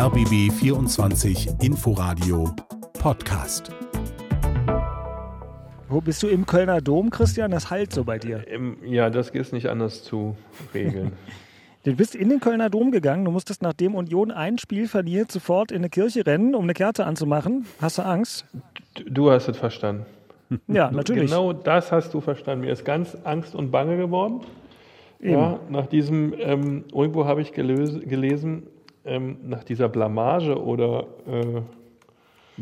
RBB 24 Inforadio Podcast. Wo bist du im Kölner Dom, Christian? Das halt so bei dir. Ja, das ist nicht anders zu regeln. Du bist in den Kölner Dom gegangen. Du musstest, nachdem Union ein Spiel verliert, sofort in eine Kirche rennen, um eine Kerze anzumachen. Hast du Angst? Du hast es verstanden. Ja, natürlich. Genau das hast du verstanden. Mir ist ganz Angst und Bange geworden. Eben. Ja, nach diesem, ähm, irgendwo habe ich gelöse, gelesen, ähm, nach dieser Blamage oder äh,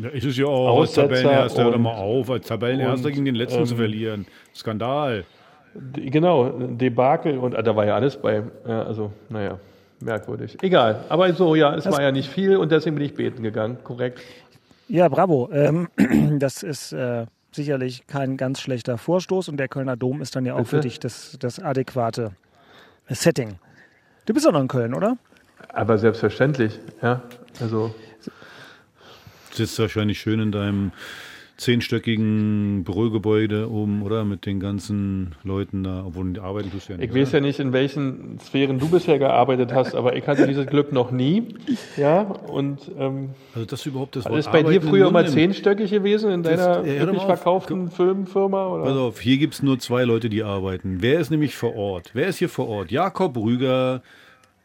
ja, ist es ja auch als Tabellenerster, hör mal auf, als Tabellenerster gegen den letzten ähm, zu verlieren. Skandal. Genau, Debakel und ah, da war ja alles bei. Ja, also, naja, merkwürdig. Egal, aber so, ja, es das war ja nicht viel und deswegen bin ich beten gegangen, korrekt. Ja, bravo. Ähm, das ist äh, sicherlich kein ganz schlechter Vorstoß und der Kölner Dom ist dann ja auch Bitte? für dich das, das adäquate Setting. Du bist auch noch in Köln, oder? Aber selbstverständlich, ja. Also. Sitzt wahrscheinlich schön in deinem zehnstöckigen Bürogebäude oben, oder? Mit den ganzen Leuten da, obwohl die arbeiten tust du ja nicht. Ich weiß ja nicht, in welchen Sphären du bisher gearbeitet hast, aber ich hatte dieses Glück noch nie. Ja, und. Ähm, also, das überhaupt das Wort Ist bei dir früher immer zehnstöckig gewesen in deiner das, wirklich verkauften Filmfirma? Oder? Pass auf, hier gibt es nur zwei Leute, die arbeiten. Wer ist nämlich vor Ort? Wer ist hier vor Ort? Jakob Rüger,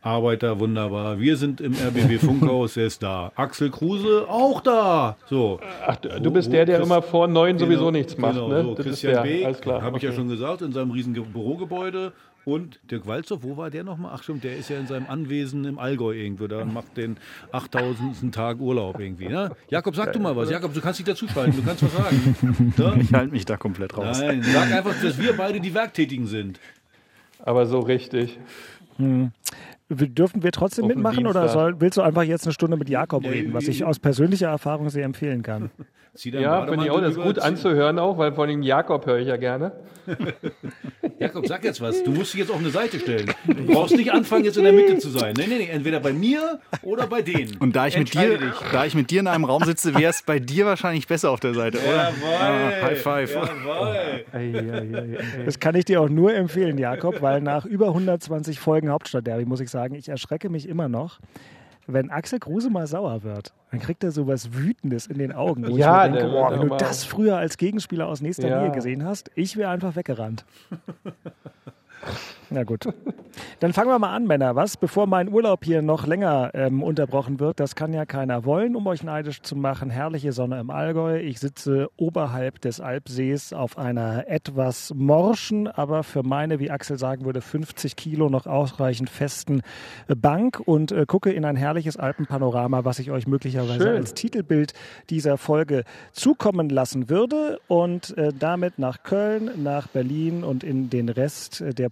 Arbeiter, wunderbar. Wir sind im RBB Funkhaus, er ist da. Axel Kruse, auch da. So. Ach, du bist der, der immer vor neun genau, sowieso nichts macht. Genau, ne? so. Das Christian Beek, habe ich ja schon gesagt, in seinem riesen Bürogebäude. Und Dirk Walzow, wo war der nochmal? Ach stimmt, der ist ja in seinem Anwesen im Allgäu irgendwo da und macht den 8000. Tag Urlaub irgendwie. Ne? Jakob, sag du mal was. Jakob, du kannst dich dazu schalten, du kannst was sagen. Ja? Ich halte mich da komplett raus. Nein, sag einfach, dass wir beide die Werktätigen sind. Aber so richtig. Hm. Dürfen wir trotzdem mitmachen oder soll, willst du einfach jetzt eine Stunde mit Jakob reden, was ich aus persönlicher Erfahrung sehr empfehlen kann? ja, finde ich auch, das ist gut anzuhören auch, weil von dem Jakob höre ich ja gerne. Jakob, sag jetzt was. Du musst dich jetzt auf eine Seite stellen. Du brauchst nicht anfangen, jetzt in der Mitte zu sein. Nee, nee, nee. Entweder bei mir oder bei denen. Und da ich, mit dir, da ich mit dir in einem Raum sitze, wäre es bei dir wahrscheinlich besser auf der Seite, oder? Jawohl. Ah, High five. Jawohl. Das kann ich dir auch nur empfehlen, Jakob, weil nach über 120 Folgen Hauptstadtderby muss ich sagen, ich erschrecke mich immer noch wenn Axel Kruse mal sauer wird, dann kriegt er so was Wütendes in den Augen. Wo ja, ich mir denke, boah, wenn du das früher als Gegenspieler aus nächster ja. Nähe gesehen hast, ich wäre einfach weggerannt. Na gut. Dann fangen wir mal an, Männer. Was, bevor mein Urlaub hier noch länger ähm, unterbrochen wird, das kann ja keiner wollen, um euch neidisch zu machen. Herrliche Sonne im Allgäu. Ich sitze oberhalb des Alpsees auf einer etwas morschen, aber für meine, wie Axel sagen würde, 50 Kilo noch ausreichend festen Bank und äh, gucke in ein herrliches Alpenpanorama, was ich euch möglicherweise Schön. als Titelbild dieser Folge zukommen lassen würde. Und äh, damit nach Köln, nach Berlin und in den Rest der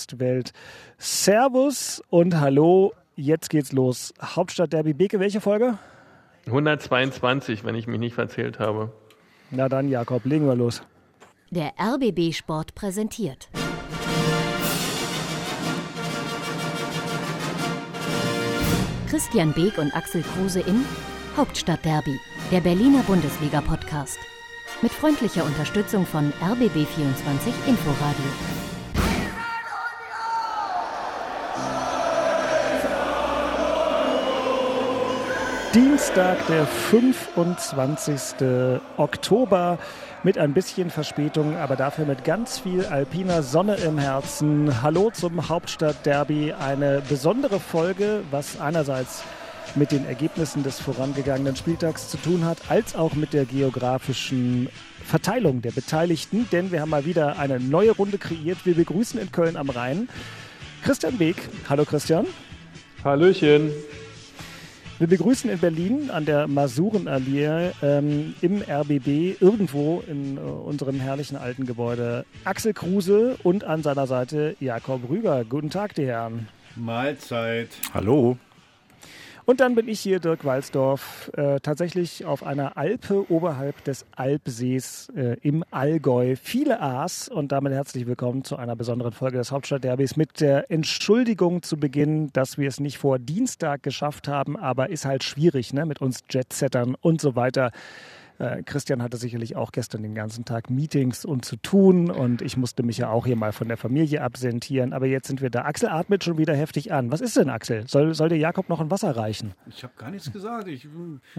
Podcast-Welt. Servus und Hallo. Jetzt geht's los. Hauptstadt Derby Beke, welche Folge? 122, wenn ich mich nicht verzählt habe. Na dann, Jakob, legen wir los. Der RBB Sport präsentiert. Christian Beek und Axel Kruse in Hauptstadt Derby, der Berliner Bundesliga-Podcast. Mit freundlicher Unterstützung von RBB24 Inforadio. Dienstag, der 25. Oktober mit ein bisschen Verspätung, aber dafür mit ganz viel alpiner Sonne im Herzen. Hallo zum Hauptstadtderby, eine besondere Folge, was einerseits mit den Ergebnissen des vorangegangenen Spieltags zu tun hat, als auch mit der geografischen Verteilung der Beteiligten, denn wir haben mal wieder eine neue Runde kreiert. Wir begrüßen in Köln am Rhein Christian Weg. Hallo Christian. Hallöchen. Wir begrüßen in Berlin an der Masurenallee ähm, im RBB irgendwo in äh, unserem herrlichen alten Gebäude Axel Kruse und an seiner Seite Jakob Rüger. Guten Tag, die Herren. Mahlzeit. Hallo. Und dann bin ich hier, Dirk Walsdorf, äh, tatsächlich auf einer Alpe oberhalb des Alpsees äh, im Allgäu. Viele A's und damit herzlich willkommen zu einer besonderen Folge des Hauptstadtderbys mit der Entschuldigung zu Beginn, dass wir es nicht vor Dienstag geschafft haben, aber ist halt schwierig, ne, mit uns Jetsettern und so weiter Äh, Christian hatte sicherlich auch gestern den ganzen Tag Meetings und zu tun und ich musste mich ja auch hier mal von der Familie absentieren. Aber jetzt sind wir da. Axel atmet schon wieder heftig an. Was ist denn, Axel? Soll, soll dir Jakob noch ein Wasser reichen? Ich habe gar nichts gesagt. Ich,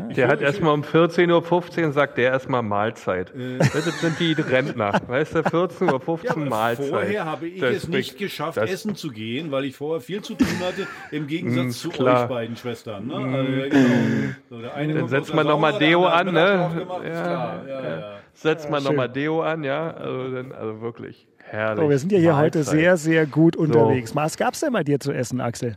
ich der hat erstmal um 14.15 Uhr sagt der erstmal Mahlzeit. Äh. Das sind die Rentner. Weißt du, 14.15 Uhr ja, Mahlzeit. Vorher habe ich das es nicht geschafft, essen zu gehen, weil ich vorher viel zu tun hatte, im Gegensatz mm, zu klar. euch beiden Schwestern. Ne? Mm. Also, genau. so, Dann setzt man nochmal Deo an, ne? Ja, ja, Setzt man nochmal Deo an, ja? Also, dann, also wirklich. Herrlich. So, wir sind ja hier Mahlzeit. heute sehr, sehr gut unterwegs. So. Was gab es denn bei dir zu essen, Axel?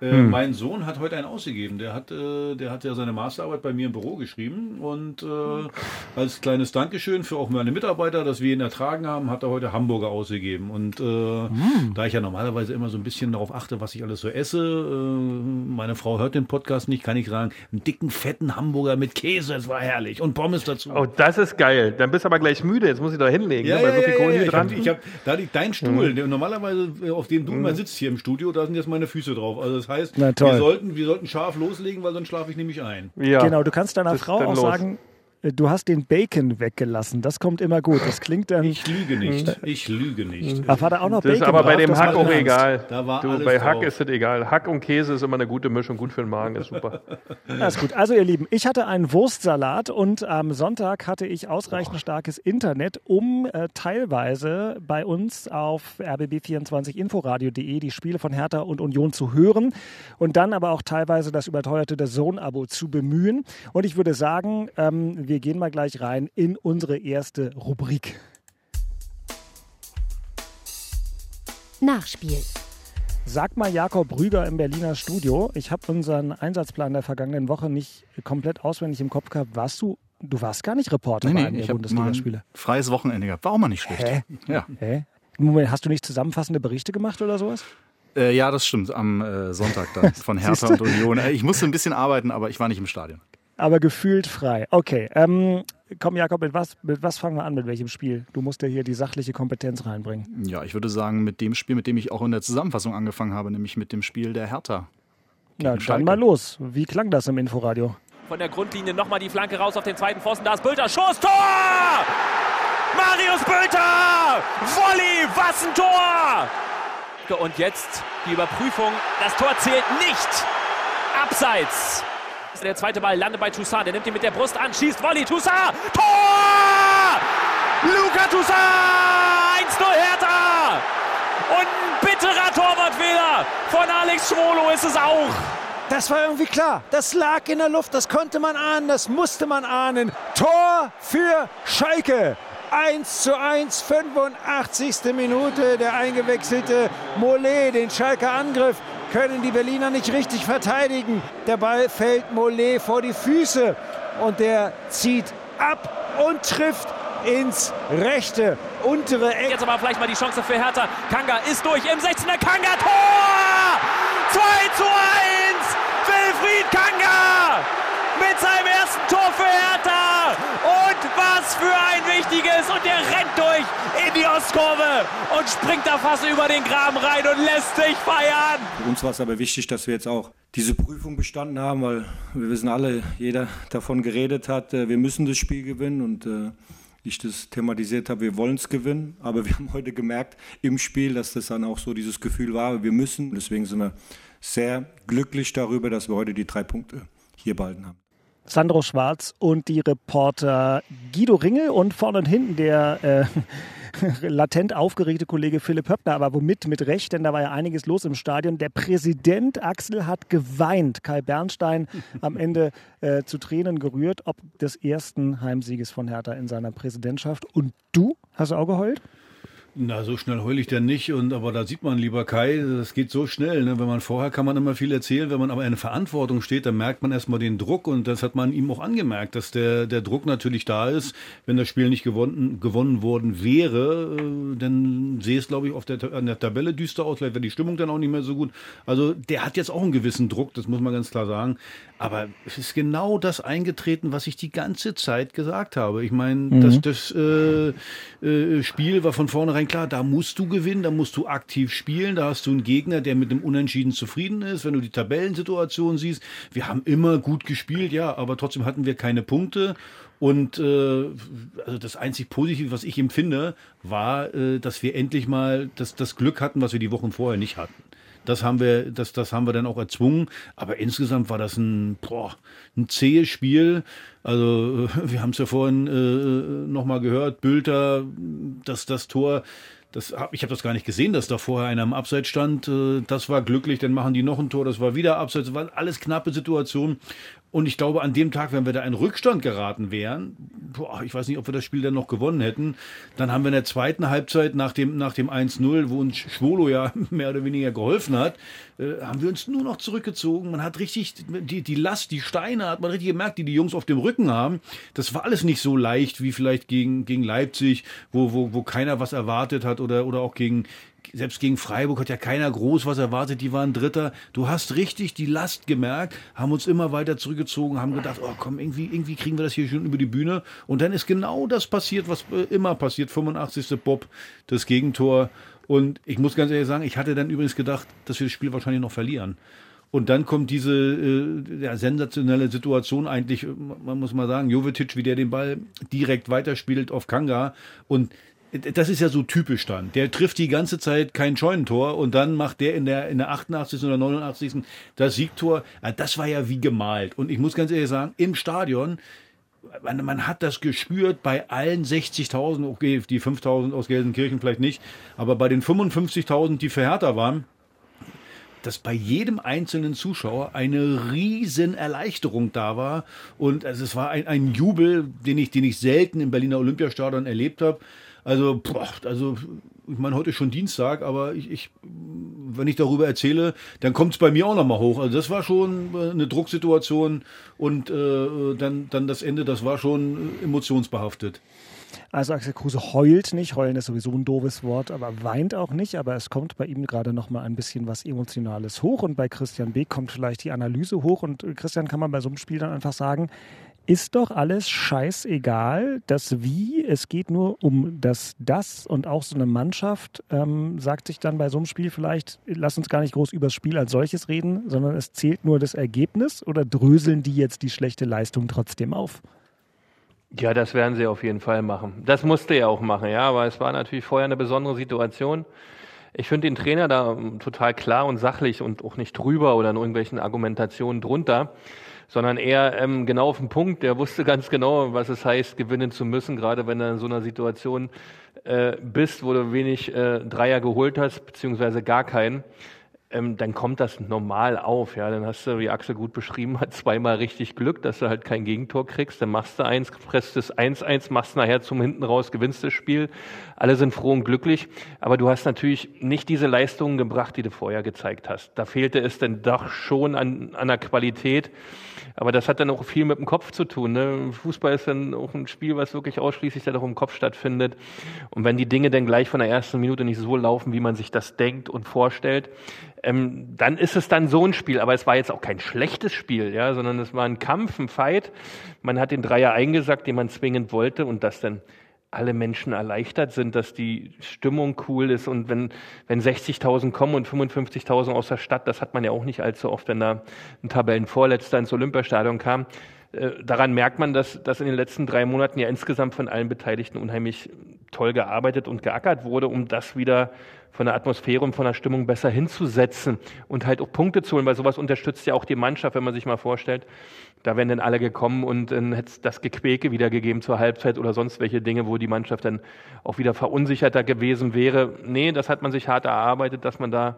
Äh, hm. Mein Sohn hat heute einen ausgegeben. Der hat, äh, der hat ja seine Masterarbeit bei mir im Büro geschrieben und äh, als kleines Dankeschön für auch meine Mitarbeiter, dass wir ihn ertragen haben, hat er heute Hamburger ausgegeben. Und äh, hm. da ich ja normalerweise immer so ein bisschen darauf achte, was ich alles so esse, äh, meine Frau hört den Podcast nicht, kann ich sagen, einen dicken, fetten Hamburger mit Käse, es war herrlich und Pommes dazu. Oh, das ist geil. Dann bist du aber gleich müde. Jetzt muss ich da hinlegen, ja, ne, bei so viel Kohlenhydraten. Ich hab, ich hab, da liegt dein Stuhl, mhm. normalerweise auf dem du mhm. immer sitzt hier im Studio, da sind jetzt meine Füße drauf. Also das heißt, wir, sollten, wir sollten scharf loslegen, weil sonst schlafe ich nämlich ein. Ja. Genau, du kannst deiner Frau auch los. sagen, du hast den Bacon weggelassen. Das kommt immer gut. Das klingt dann. Ich lüge nicht. Hm. Ich lüge nicht. Ach, war da auch noch das Bacon? ist aber bei dem Hack auch egal. Da war du, bei Hack drauf. ist es egal. Hack und Käse ist immer eine gute Mischung. Gut für den Magen, ist super. Alles gut. Also, ihr Lieben, ich hatte einen Wurstsalat und am Sonntag hatte ich ausreichend starkes Internet, um äh, teilweise bei uns auf rbb24inforadio.de die Spiele von Hertha und Union zu hören und dann aber auch teilweise das überteuerte der Zone-Abo zu bemühen. Und ich würde sagen, ähm, wir gehen mal gleich rein in unsere erste Rubrik. Nachspiel. Sag mal Jakob Rüger im Berliner Studio. Ich habe unseren Einsatzplan der vergangenen Woche nicht komplett auswendig im Kopf gehabt. Warst du, du warst gar nicht Reporter nee, nee, bei einem der Bundesligaspiele? Freies Wochenende gehabt. War auch mal nicht schlecht. Hä? Ja. Hä? Moment, hast du nicht zusammenfassende Berichte gemacht oder sowas? Äh, ja, das stimmt. Am äh, Sonntag dann von Hertha und Union. Äh, ich musste ein bisschen arbeiten, aber ich war nicht im Stadion aber gefühlt frei. Okay, ähm, komm Jakob, mit was, mit was fangen wir an, mit welchem Spiel? Du musst ja hier die sachliche Kompetenz reinbringen. Ja, ich würde sagen, mit dem Spiel, mit dem ich auch in der Zusammenfassung angefangen habe, nämlich mit dem Spiel der Hertha. Na, dann Schalke. mal los. Wie klang das im Inforadio? Von der Grundlinie nochmal die Flanke raus auf den zweiten Pfosten. Da ist Bülter. Schuss, Tor! Marius Bülter! Volley, was ein Tor! Und jetzt die Überprüfung. Das Tor zählt nicht. Abseits. Der zweite Ball landet bei Toussaint. Der nimmt ihn mit der Brust an, schießt Volley. Toussaint! Tor! Luca Toussaint! 1-0 Hertha! Und ein bitterer Torwartfehler von Alex Schwolo ist es auch. Das war irgendwie klar. Das lag in der Luft. Das konnte man ahnen. Das musste man ahnen. Tor für Schalke. 1 zu 1, 85. Minute. Der eingewechselte Mollet, den Schalker Angriff können die Berliner nicht richtig verteidigen. Der Ball fällt Mollet vor die Füße und der zieht ab und trifft ins rechte untere Eck. Jetzt aber vielleicht mal die Chance für Hertha. Kanga ist durch im 16er Kanga Tor! 2 zu 1! Wilfried Kanga mit seinem ersten Tor für Hertha. Und was für ein wichtiges. Und der rennt durch in die Ostkurve und springt da fast über den Graben rein und lässt sich feiern. Für uns war es aber wichtig, dass wir jetzt auch diese Prüfung bestanden haben, weil wir wissen alle, jeder davon geredet hat, äh, wir müssen das Spiel gewinnen und äh, ich das thematisiert habe, wir wollen es gewinnen, aber wir haben heute gemerkt im Spiel, dass das dann auch so dieses Gefühl war, wir müssen. Deswegen sind wir sehr glücklich darüber, dass wir heute die drei Punkte hier behalten haben. Sandro Schwarz und die Reporter Guido Ringel und vorne und hinten der äh, latent aufgeregte Kollege Philipp Höppner, aber womit? Mit Recht, denn da war ja einiges los im Stadion. Der Präsident Axel hat geweint. Kai Bernstein am Ende äh, zu Tränen gerührt, ob des ersten Heimsieges von Hertha in seiner Präsidentschaft. Und du? Hast auch geheult? Na, so schnell heule ich denn nicht. Und aber da sieht man, lieber Kai, das geht so schnell. Ne? Wenn man vorher kann man immer viel erzählen, wenn man aber in Verantwortung steht, dann merkt man erstmal den Druck und das hat man ihm auch angemerkt, dass der, der Druck natürlich da ist. Wenn das Spiel nicht gewonnen, gewonnen worden wäre, äh, dann sehe es, glaube ich, auf der, an der Tabelle düster aus. Vielleicht wäre die Stimmung dann auch nicht mehr so gut. Also der hat jetzt auch einen gewissen Druck, das muss man ganz klar sagen. Aber es ist genau das eingetreten, was ich die ganze Zeit gesagt habe. Ich meine, mhm. das, das äh, äh, Spiel war von vornherein vornherein klar, da musst du gewinnen, da musst du aktiv spielen, da hast du einen Gegner, der mit einem Unentschieden zufrieden ist. Wenn du die Tabellensituation siehst, wir haben immer gut gespielt, ja, aber trotzdem hatten wir keine Punkte. Und äh, also das einzig Positive, was ich empfinde, war, äh, dass wir endlich mal das, das Glück hatten, was wir die Wochen vorher nicht hatten. Das haben wir, das, das haben wir dann auch erzwungen. Aber insgesamt war das ein, boah, ein zähes Spiel. Also wir haben es ja vorhin äh, nochmal gehört, Bülter, dass das Tor, das ich habe das gar nicht gesehen, dass da vorher einer am Abseits stand. Äh, das war glücklich, dann machen die noch ein Tor, das war wieder Abseits, das war alles knappe Situation. Und ich glaube, an dem Tag, wenn wir da in Rückstand geraten wären, boah, ich weiß nicht, ob wir das Spiel dann noch gewonnen hätten, dann haben wir in der zweiten Halbzeit nach dem, nach dem 1-0, wo uns Schwolo ja mehr oder weniger geholfen hat, äh, haben wir uns nur noch zurückgezogen. Man hat richtig, die, die Last, die Steine hat man richtig gemerkt, die die Jungs auf dem Rücken haben. Das war alles nicht so leicht wie vielleicht gegen, gegen Leipzig, wo, wo, wo keiner was erwartet hat oder, oder auch gegen, selbst gegen Freiburg hat ja keiner groß was erwartet, die waren Dritter. Du hast richtig die Last gemerkt, haben uns immer weiter zurückgezogen, haben gedacht, oh komm, irgendwie, irgendwie kriegen wir das hier schon über die Bühne. Und dann ist genau das passiert, was äh, immer passiert. 85. Bob, das Gegentor. Und ich muss ganz ehrlich sagen, ich hatte dann übrigens gedacht, dass wir das Spiel wahrscheinlich noch verlieren. Und dann kommt diese äh, ja, sensationelle Situation eigentlich, man muss mal sagen, Jovetic, wie der den Ball direkt weiterspielt auf Kanga und das ist ja so typisch dann. Der trifft die ganze Zeit kein Scheunentor und dann macht der in der, in der 88. oder 89. das Siegtor. Das war ja wie gemalt. Und ich muss ganz ehrlich sagen, im Stadion, man, man hat das gespürt bei allen 60.000, okay, die 5.000 aus Gelsenkirchen vielleicht nicht, aber bei den 55.000, die für Hertha waren, dass bei jedem einzelnen Zuschauer eine riesen Erleichterung da war und also es war ein, ein Jubel, den ich, den ich selten im Berliner Olympiastadion erlebt habe. Also, boah, also ich meine, heute ist schon Dienstag, aber ich, ich wenn ich darüber erzähle, dann kommt es bei mir auch nochmal hoch. Also das war schon äh, eine Drucksituation und äh, dann, dann das Ende, das war schon emotionsbehaftet. Also Axel Kruse heult nicht, heulen ist sowieso ein doofes Wort, aber weint auch nicht, aber es kommt bei ihm gerade noch mal ein bisschen was Emotionales hoch und bei Christian B. kommt vielleicht die Analyse hoch und äh, Christian kann man bei so einem Spiel dann einfach sagen, ist doch alles scheißegal. Das Wie, es geht nur um das Das und auch so eine Mannschaft ähm, sagt sich dann bei so einem Spiel vielleicht, lass uns gar nicht groß über das Spiel als solches reden, sondern es zählt nur das Ergebnis oder dröseln die jetzt die schlechte Leistung trotzdem auf? Ja, das werden sie auf jeden Fall machen. Das musste er auch machen, ja, aber es war natürlich vorher eine besondere Situation. Ich finde den Trainer da total klar und sachlich und auch nicht drüber oder in irgendwelchen Argumentationen drunter sondern eher ähm, genau auf den Punkt. Der wusste ganz genau, was es heißt, gewinnen zu müssen, gerade wenn du in so einer Situation äh, bist, wo du wenig äh, Dreier geholt hast, beziehungsweise gar keinen. Ähm, dann kommt das normal auf. Ja, dann hast du, wie Axel gut beschrieben hat, zweimal richtig Glück, dass du halt kein Gegentor kriegst. Dann machst du eins, presst es 1-1, machst nachher zum hinten raus, gewinnst das Spiel. Alle sind froh und glücklich. Aber du hast natürlich nicht diese Leistungen gebracht, die du vorher gezeigt hast. Da fehlte es dann doch schon an, an der Qualität. Aber das hat dann auch viel mit dem Kopf zu tun. Ne? Fußball ist dann auch ein Spiel, was wirklich ausschließlich dann auch im Kopf stattfindet. Und wenn die Dinge dann gleich von der ersten Minute nicht so laufen, wie man sich das denkt und vorstellt, ähm, dann ist es dann so ein Spiel. Aber es war jetzt auch kein schlechtes Spiel, ja, sondern es war ein Kampf, ein Fight. Man hat den Dreier eingesackt, den man zwingend wollte und das dann alle Menschen erleichtert sind, dass die Stimmung cool ist und wenn, wenn 60.000 kommen und 55.000 aus der Stadt, das hat man ja auch nicht allzu oft, wenn da ein Tabellenvorletzter ins Olympiastadion kam. Äh, daran merkt man, dass, dass in den letzten drei Monaten ja insgesamt von allen Beteiligten unheimlich toll gearbeitet und geackert wurde, um das wieder von der Atmosphäre und von der Stimmung besser hinzusetzen und halt auch Punkte zu holen, weil sowas unterstützt ja auch die Mannschaft, wenn man sich mal vorstellt, da wären dann alle gekommen und dann hätte es das Gequäke wiedergegeben zur Halbzeit oder sonst welche Dinge, wo die Mannschaft dann auch wieder verunsicherter gewesen wäre. Nee, das hat man sich hart erarbeitet, dass man da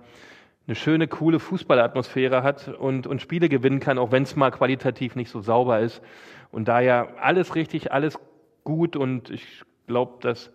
eine schöne, coole Fußballatmosphäre hat und, und Spiele gewinnen kann, auch wenn es mal qualitativ nicht so sauber ist. Und daher alles richtig, alles gut und ich glaube, dass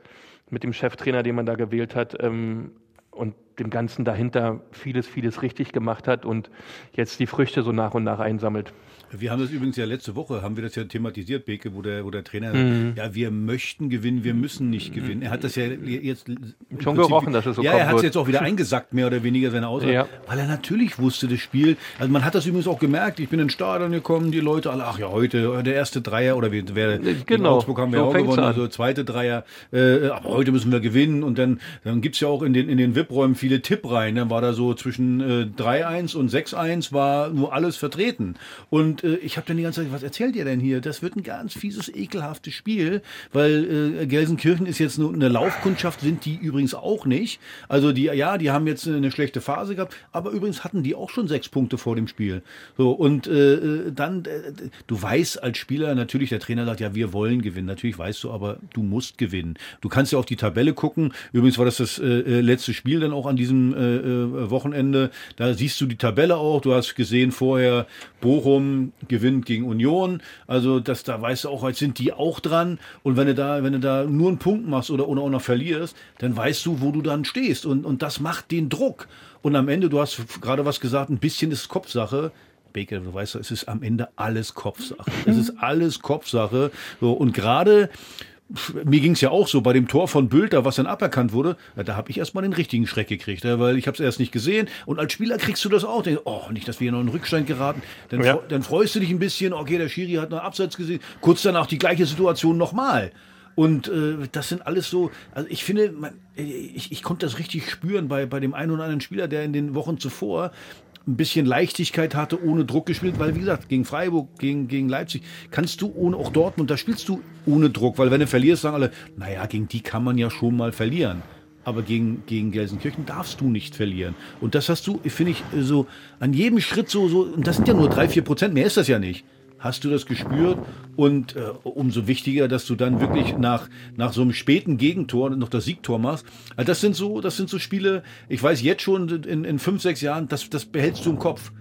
mit dem Cheftrainer, den man da gewählt hat, ähm, und dem Ganzen dahinter vieles, vieles richtig gemacht hat und jetzt die Früchte so nach und nach einsammelt. Wir haben das übrigens ja letzte Woche, haben wir das ja thematisiert, Beke, wo der, wo der Trainer mhm. ja, wir möchten gewinnen, wir müssen nicht gewinnen. Er hat das ja jetzt schon Prinzip, gerochen, dass es so Ja, er hat es jetzt auch wieder eingesackt, mehr oder weniger seine Aussage, ja. weil er natürlich wusste, das Spiel, also man hat das übrigens auch gemerkt, ich bin in den Stadion gekommen, die Leute alle, ach ja, heute der erste Dreier oder wer, wer genau. Augsburg haben wir so auch gewonnen, also zweite Dreier, äh, aber heute müssen wir gewinnen und dann, dann gibt's ja auch in den, in den VIP-Räumen viele Tippreihen, dann war da so zwischen äh, 3-1 und 6-1 war nur alles vertreten und äh, ich habe dann die ganze Zeit, was erzählt ihr denn hier? Das wird ein ganz fieses, ekelhaftes Spiel, weil äh, Gelsenkirchen ist jetzt nur eine Laufkundschaft, sind die übrigens auch nicht. Also die, ja, die haben jetzt eine schlechte Phase gehabt, aber übrigens hatten die auch schon sechs Punkte vor dem Spiel. So und äh, dann, äh, du weißt als Spieler natürlich, der Trainer sagt, ja, wir wollen gewinnen. Natürlich weißt du, aber du musst gewinnen. Du kannst ja auf die Tabelle gucken. Übrigens war das das äh, äh letzte Spiel dann auch an diesem äh, äh, Wochenende. Da siehst du die Tabelle auch. Du hast gesehen vorher Bochum gewinnt gegen Union. Also das, da weißt du auch, als sind die auch dran. Und wenn du da, wenn du da nur einen Punkt machst oder, oder auch noch verlierst, dann weißt du, wo du dann stehst. Und, und das macht den Druck. Und am Ende, du hast gerade was gesagt, ein bisschen ist Kopfsache. Baker, du weißt, es ist am Ende alles Kopfsache. Es ist alles Kopfsache. So, und gerade mir ging es ja auch so bei dem Tor von Bülter, was dann aberkannt wurde, da habe ich erstmal den richtigen Schreck gekriegt, weil ich habe es erst nicht gesehen und als Spieler kriegst du das auch. Denkst, oh, nicht, dass wir hier noch in Rückstand geraten. Dann, ja. dann freust du dich ein bisschen, okay, der Schiri hat noch Abseits gesehen. Kurz danach die gleiche Situation nochmal. Und äh, das sind alles so, also ich finde, man, ich, ich konnte das richtig spüren bei, bei dem einen oder anderen Spieler, der in den Wochen zuvor ein bisschen Leichtigkeit hatte, ohne Druck gespielt, weil wie gesagt, gegen Freiburg, gegen, gegen Leipzig, kannst du ohne, auch Dortmund, da spielst du ohne Druck, weil wenn du verlierst, sagen alle, naja, gegen die kann man ja schon mal verlieren. Aber gegen, gegen Gelsenkirchen darfst du nicht verlieren. Und das hast du, finde ich, so an jedem Schritt so, so, und das sind ja nur drei, vier Prozent, mehr ist das ja nicht hast du das gespürt und äh, umso wichtiger, dass du dann wirklich nach, nach so einem späten Gegentor noch das Siegtor machst. Also das sind so, das sind so Spiele, ich weiß jetzt schon in, in fünf, sechs Jahren, das, das behältst du im Kopf.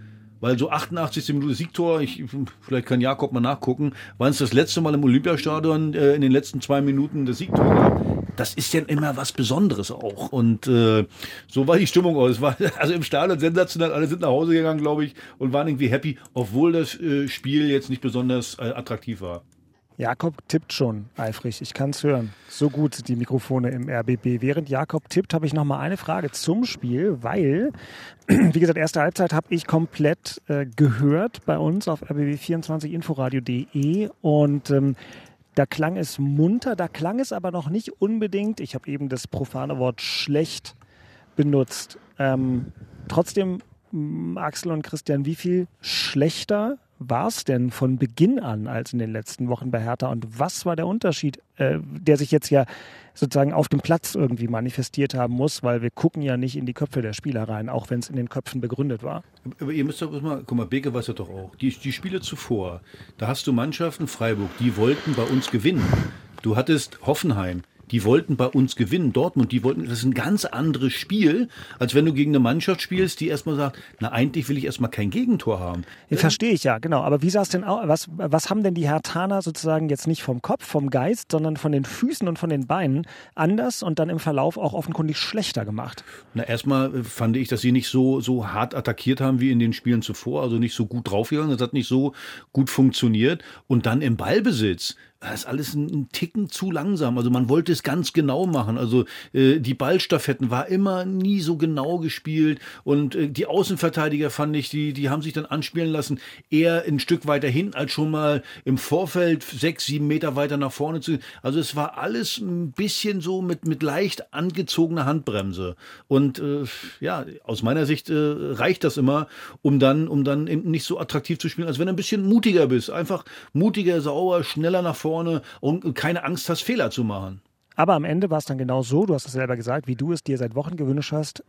Weil so 88. Minute Siegtor, ich, vielleicht kann Jakob mal nachgucken, wann es das letzte Mal im Olympiastadion äh, in den letzten zwei Minuten das Siegtor gab. Das ist ja immer was Besonderes auch. Und äh, so war die Stimmung auch. Es war also im Stadion sensationell, alle sind nach Hause gegangen, glaube ich, und waren irgendwie happy, obwohl das äh, Spiel jetzt nicht besonders äh, attraktiv war. Jakob tippt schon eifrig. Ich kann es hören. So gut sind die Mikrofone im RBB. Während Jakob tippt, habe ich noch mal eine Frage zum Spiel, weil, wie gesagt, erste Halbzeit habe ich komplett äh, gehört bei uns auf rbb24inforadio.de und ähm, da klang es munter, da klang es aber noch nicht unbedingt, ich habe eben das profane Wort schlecht benutzt. Ähm, trotzdem, Axel und Christian, wie viel schlechter war es denn von Beginn an als in den letzten Wochen bei Hertha und was war der Unterschied, äh, der sich jetzt ja sozusagen auf dem Platz irgendwie manifestiert haben muss, weil wir gucken ja nicht in die Köpfe der Spieler rein, auch wenn es in den Köpfen begründet war. Aber ihr müsst doch mal, guck mal, Beke weiß ja doch auch, die, die Spiele zuvor, da hast du Mannschaften, Freiburg, die wollten bei uns gewinnen. Du hattest Hoffenheim, die wollten bei uns gewinnen. Dortmund, die wollten, das ist ein ganz anderes Spiel, als wenn du gegen eine Mannschaft spielst, die erstmal sagt, na eigentlich will ich erstmal kein Gegentor haben. Verstehe ich ja, genau. Aber wie sah es denn aus? Was, was haben denn die Hertaner sozusagen jetzt nicht vom Kopf, vom Geist, sondern von den Füßen und von den Beinen anders und dann im Verlauf auch offenkundig schlechter gemacht? Na, erstmal äh, fand ich, dass sie nicht so, so hart attackiert haben wie in den Spielen zuvor, also nicht so gut draufgegangen. Das hat nicht so gut funktioniert. Und dann im Ballbesitz das ist alles ein, ein, Ticken zu langsam. Also man wollte es ganz genau machen. Also äh, die Ballstaffetten war immer nie so genau gespielt und äh, die Außenverteidiger fand ich, die, die haben sich dann anspielen lassen, eher ein Stück weiter hin, als schon mal im Vorfeld sechs, sieben Meter weiter nach vorne zu. Also es war alles ein bisschen so mit, mit leicht angezogener Handbremse. Und äh, ja, aus meiner Sicht äh, reicht das immer, um dann, um dann eben nicht so attraktiv zu spielen, als wenn du ein bisschen mutiger bist. Einfach mutiger, sauer, schneller nach vorne vorne und keine Angst hast, Fehler zu machen. Aber am Ende war es dann genau so, du hast es selber gesagt, wie du es dir seit Wochen gewünscht hast,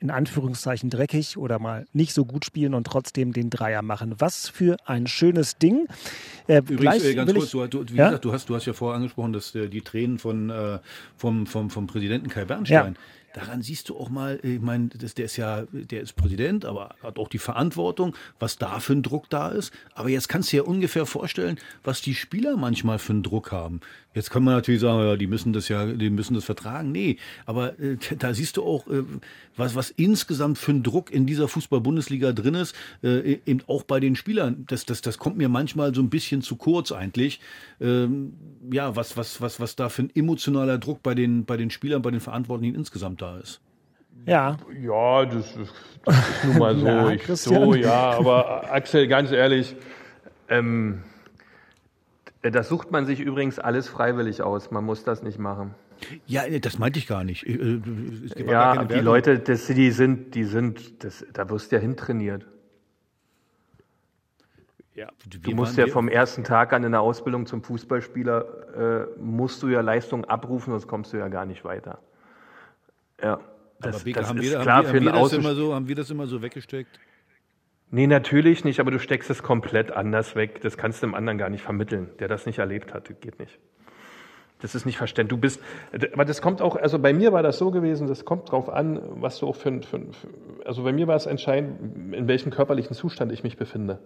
in Anführungszeichen dreckig oder mal nicht so gut spielen und trotzdem den Dreier machen. Was für ein schönes Ding. Äh, Übrigens, äh, ganz kurz, du, du, wie ja? gesagt, du hast, du hast ja vorher angesprochen, dass äh, die Tränen von, äh, vom, vom, vom Präsidenten Kai Bernstein, ja daran siehst du auch mal, ich meine, der ist ja, der ist Präsident, aber hat auch die Verantwortung, was da für ein Druck da ist. Aber jetzt kannst du dir ungefähr vorstellen, was die Spieler manchmal für einen Druck haben. Jetzt kann man natürlich sagen, ja, die müssen das ja, die müssen das vertragen. Nee, aber äh, da siehst du auch, äh, was, was insgesamt für ein Druck in dieser Fußball-Bundesliga drin ist, äh, eben auch bei den Spielern. Das, das, das kommt mir manchmal so ein bisschen zu kurz eigentlich. Ähm, ja, was, was, was, was da für ein emotionaler Druck bei den, bei den Spielern, bei den Verantwortlichen insgesamt da ist. Ja. Ja, das, das ist nun mal so. Na, ich, so, ja, aber Axel, ganz ehrlich, ähm, das sucht man sich übrigens alles freiwillig aus. Man muss das nicht machen. Ja, das meinte ich gar nicht. Äh, Ja, keine die Wertung. Leute, das, die sind, die sind, das, da wirst du ja hintrainiert. ja, Du musst ja vom ersten Tag an in der Ausbildung zum Fußballspieler, äh, musst du ja Leistung abrufen, sonst kommst du ja gar nicht weiter. Ja, das, aber Beke, das haben, ist wir, klar haben, für wir, einen haben, wir das immer so, haben wir das immer so weggesteckt? Nee, natürlich nicht, aber du steckst es komplett anders weg. Das kannst du dem anderen gar nicht vermitteln, der das nicht erlebt hat. Das geht nicht. Das ist nicht verständlich. Du bist, aber das kommt auch, also bei mir war das so gewesen, das kommt drauf an, was du auch für, für, für also bei mir war es entscheidend, in welchem körperlichen Zustand ich mich befinde.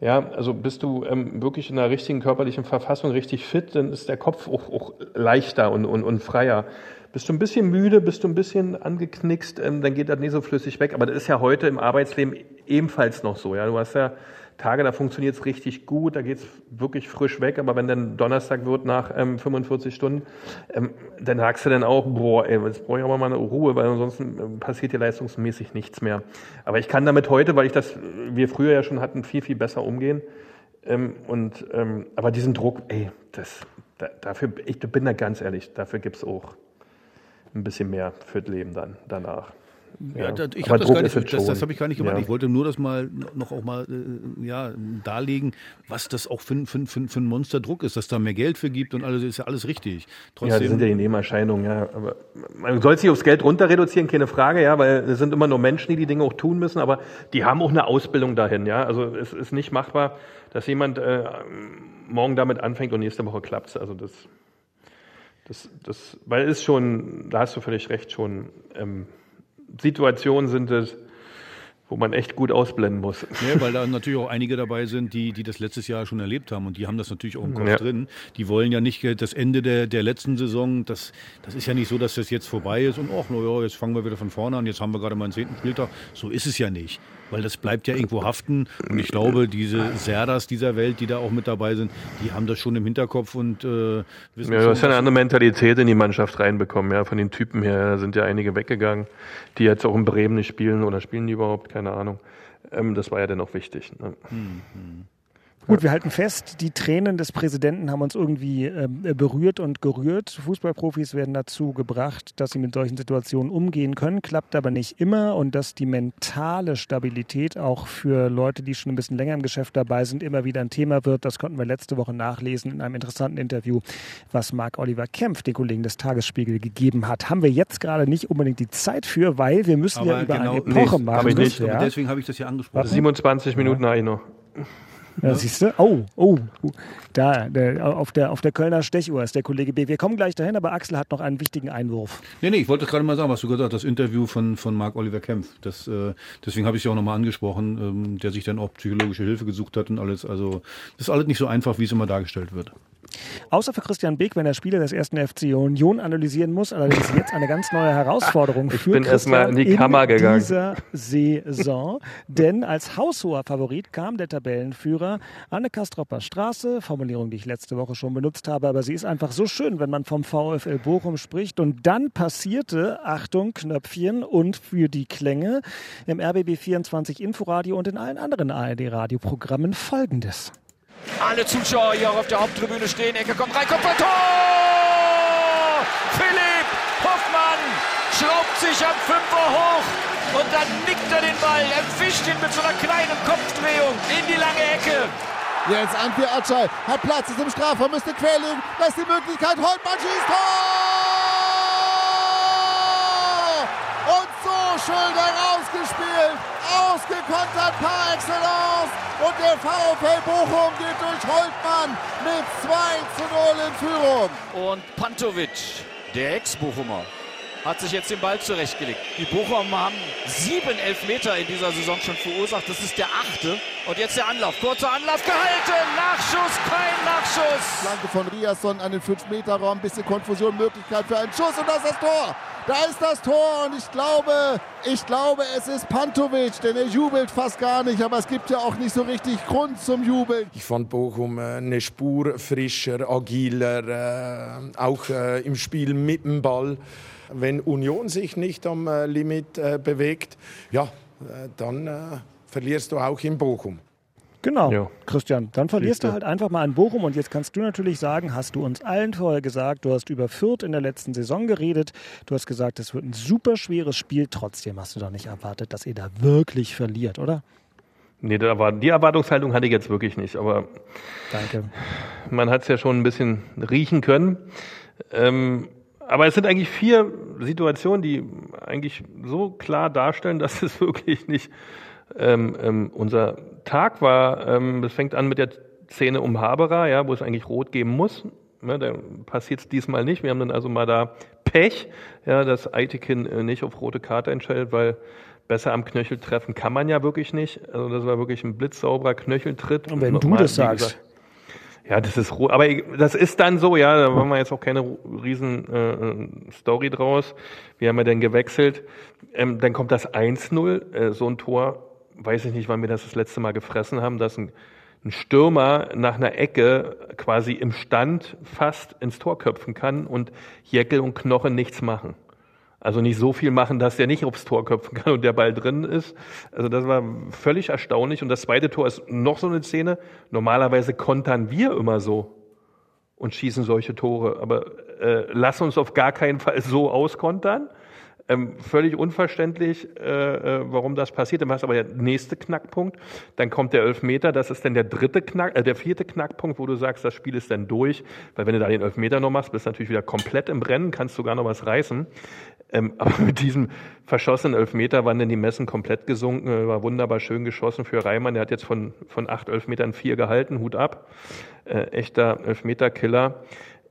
Ja, also bist du ähm, wirklich in einer richtigen körperlichen Verfassung richtig fit, dann ist der Kopf auch, auch leichter und, und, und freier. Bist du ein bisschen müde, bist du ein bisschen angeknickst, ähm, dann geht das nicht so flüssig weg. Aber das ist ja heute im Arbeitsleben ebenfalls noch so. Ja, du hast ja Tage, da funktioniert es richtig gut, da geht es wirklich frisch weg. Aber wenn dann Donnerstag wird nach ähm, 45 Stunden, ähm, dann sagst du dann auch, boah, ey, jetzt brauche ich aber mal eine Ruhe, weil ansonsten ähm, passiert hier leistungsmäßig nichts mehr. Aber ich kann damit heute, weil ich das, wir früher ja schon hatten, viel, viel besser umgehen. Ähm, und, ähm, aber diesen Druck, ey, das, da, dafür, ich bin da ganz ehrlich, dafür gibt's auch ein bisschen mehr für das Leben dann danach. Ja, das, ich Aber hab das, Druck gar nicht, das, das habe ich gar nicht gemacht. Ja. Ich wollte nur das mal noch auch mal äh, ja, darlegen, was das auch für, ein- für, für, für ein Monsterdruck ist, dass da mehr Geld für gibt und alles ist ja alles richtig. Ja, Trotzdem, das sind ja die Nebenerscheinungen, ja. Aber man soll sich aufs Geld runter reduzieren, keine Frage, ja, weil es sind immer nur Menschen, die die Dinge auch tun müssen, aber die haben auch eine Ausbildung dahin, ja. Also es ist nicht machbar, dass jemand äh, morgen damit anfängt und nächste Woche klappt's. Also das, das, das, weil es ist schon, da hast du völlig recht, schon ähm, Situationen sind es, wo man echt gut ausblenden muss. Ja, weil da natürlich auch einige dabei sind, die, die das letztes Jahr schon erlebt haben und die haben das natürlich auch im Kopf Ja. drin. Die wollen ja nicht äh, das Ende der, der letzten Saison, das, das ist ja nicht so, dass das jetzt vorbei ist und ach, na ja, jetzt fangen wir wieder von vorne an, jetzt haben wir gerade mal den zehnten Spieltag. So ist es ja nicht, weil das bleibt ja irgendwo haften und ich glaube, diese Serdas dieser Welt, die da auch mit dabei sind, die haben das schon im Hinterkopf und äh, wissen Ja, du hast ja eine andere Mentalität in die Mannschaft reinbekommen, ja, von den Typen her. Da sind ja einige weggegangen, die jetzt auch in Bremen nicht spielen oder spielen die überhaupt, keine Ahnung. Ähm, das war ja dennoch wichtig. Ne? Gut, wir halten fest, die Tränen des Präsidenten haben uns irgendwie ähm, berührt und gerührt. Fußballprofis werden dazu gebracht, dass sie mit solchen Situationen umgehen können, klappt aber nicht immer und dass die mentale Stabilität auch für Leute, die schon ein bisschen länger im Geschäft dabei sind, immer wieder ein Thema wird. Das konnten wir letzte Woche nachlesen in einem interessanten Interview, was Marc Oliver Kempf, den Kollegen des Tagesspiegel, gegeben hat. Haben wir jetzt gerade nicht unbedingt die Zeit für, weil wir müssen ja Aber über genau- eine Epoche Nee, machen. hab ich nicht. Ja. Deswegen habe ich das ja angesprochen. 27 Minuten eigentlich noch. Ja, siehst du? Oh, oh, da, der, auf, der, auf der Kölner Stechuhr ist der Kollege B. Wir kommen gleich dahin, aber Axel hat noch einen wichtigen Einwurf. Nee, nee, ich wollte gerade mal sagen, was du gesagt hast, das Interview von, von Marc Oliver Kempf. Das, äh, deswegen habe ich es ja auch nochmal angesprochen, ähm, der sich dann auch psychologische Hilfe gesucht hat und alles. Also, das ist alles nicht so einfach, wie es immer dargestellt wird. Außer für Christian Beek, wenn er Spiele des ersten FC Union analysieren muss, allerdings jetzt eine ganz neue Herausforderung Ich für bin Christian in die Kammer gegangen. dieser Saison. Denn als haushoher Favorit kam der Tabellenführer Anne Kastropper Straße, Formulierung, die ich letzte Woche schon benutzt habe, aber sie ist einfach so schön, wenn man vom VfL Bochum spricht. Und dann passierte, Achtung, Knöpfchen und für die Klänge im RBB 24 Inforadio und in allen anderen ARD-Radioprogrammen folgendes. Alle Zuschauer hier auch auf der Haupttribüne stehen. Ecke kommt rein, kommt Tor! Philipp Hoffmann schraubt sich am Fünfer hoch und dann nickt er den Ball, erwischt ihn mit so einer kleinen Kopfdrehung in die lange Ecke. Jetzt Antwi Atschal hat Platz, ist im Strafraum, müsste querlegen, lässt die Möglichkeit, Holtmann schießt Tor! Und so schön herausgespielt, ausgekontert par excellence und der VfL Bochum geht durch Holtmann mit 2 zu 0 in Führung. Und Pantovic, der Ex-Bochumer, hat sich jetzt den Ball zurechtgelegt. Die Bochum haben sieben Elfmeter in dieser Saison schon verursacht. Das ist der achte. Und jetzt der Anlauf. Kurzer Anlauf gehalten. Nachschuss, kein Nachschuss. Flanke von Riasson an den 5-Meter-Raum. Bisschen Konfusion, Möglichkeit für einen Schuss. Und das ist das Tor. Da ist das Tor und ich glaube, ich glaube, es ist Pantovic, denn er jubelt fast gar nicht, aber es gibt ja auch nicht so richtig Grund zum Jubeln. Ich fand Bochum äh, eine Spur frischer, agiler, äh, auch äh, im Spiel mit dem Ball. Wenn Union sich nicht am Limit bewegt, ja, dann verlierst du auch in Bochum. Genau, ja. Christian. Dann verlierst Siehste. du halt einfach mal an Bochum und jetzt kannst du natürlich sagen, hast du uns allen vorher gesagt, du hast über Fürth in der letzten Saison geredet, du hast gesagt, es wird ein super schweres Spiel, trotzdem hast du doch nicht erwartet, dass ihr da wirklich verliert, oder? Nee, da war, die Erwartungshaltung hatte ich jetzt wirklich nicht, aber Danke. man hat es ja schon ein bisschen riechen können. Ähm, aber es sind eigentlich vier Situationen, die eigentlich so klar darstellen, dass es wirklich nicht ähm, ähm, unser Tag war, ähm, das fängt an mit der Szene um Haberer, ja, wo es eigentlich rot geben muss. Ja, da passiert es diesmal nicht. Wir haben dann also mal da Pech, ja, dass Eitekin äh, nicht auf rote Karte entscheidet, weil besser am Knöchel treffen kann man ja wirklich nicht. Also das war wirklich ein blitzsauberer Knöcheltritt. Und wenn und du das sagst. Gesagt, ja, das ist rot. Aber das ist dann so, ja, da machen wir jetzt auch keine riesen äh, Story draus. Wir haben ja dann gewechselt. Ähm, dann kommt das 1-0, äh, so ein Tor weiß ich nicht, wann wir das das letzte Mal gefressen haben, dass ein, ein Stürmer nach einer Ecke quasi im Stand fast ins Tor köpfen kann und Jäckel und Knochen nichts machen. Also nicht so viel machen, dass der nicht aufs Tor köpfen kann und der Ball drin ist. Also das war völlig erstaunlich. Und das zweite Tor ist noch so eine Szene. Normalerweise kontern wir immer so und schießen solche Tore. Aber äh, lass uns auf gar keinen Fall so auskontern. Ähm, völlig unverständlich, äh, äh, warum das passiert. Dann es aber der nächste Knackpunkt. Dann kommt der Elfmeter. Das ist dann der dritte Knack, äh, der vierte Knackpunkt, wo du sagst, das Spiel ist dann durch. Weil wenn du da den Elfmeter noch machst, bist du natürlich wieder komplett im Rennen, kannst sogar noch was reißen. Ähm, aber mit diesem verschossenen Elfmeter waren dann die Messen komplett gesunken. Äh, war wunderbar schön geschossen für Reimann. Der hat jetzt von, von acht Elfmetern vier gehalten. Hut ab. Äh, echter Elfmeterkiller.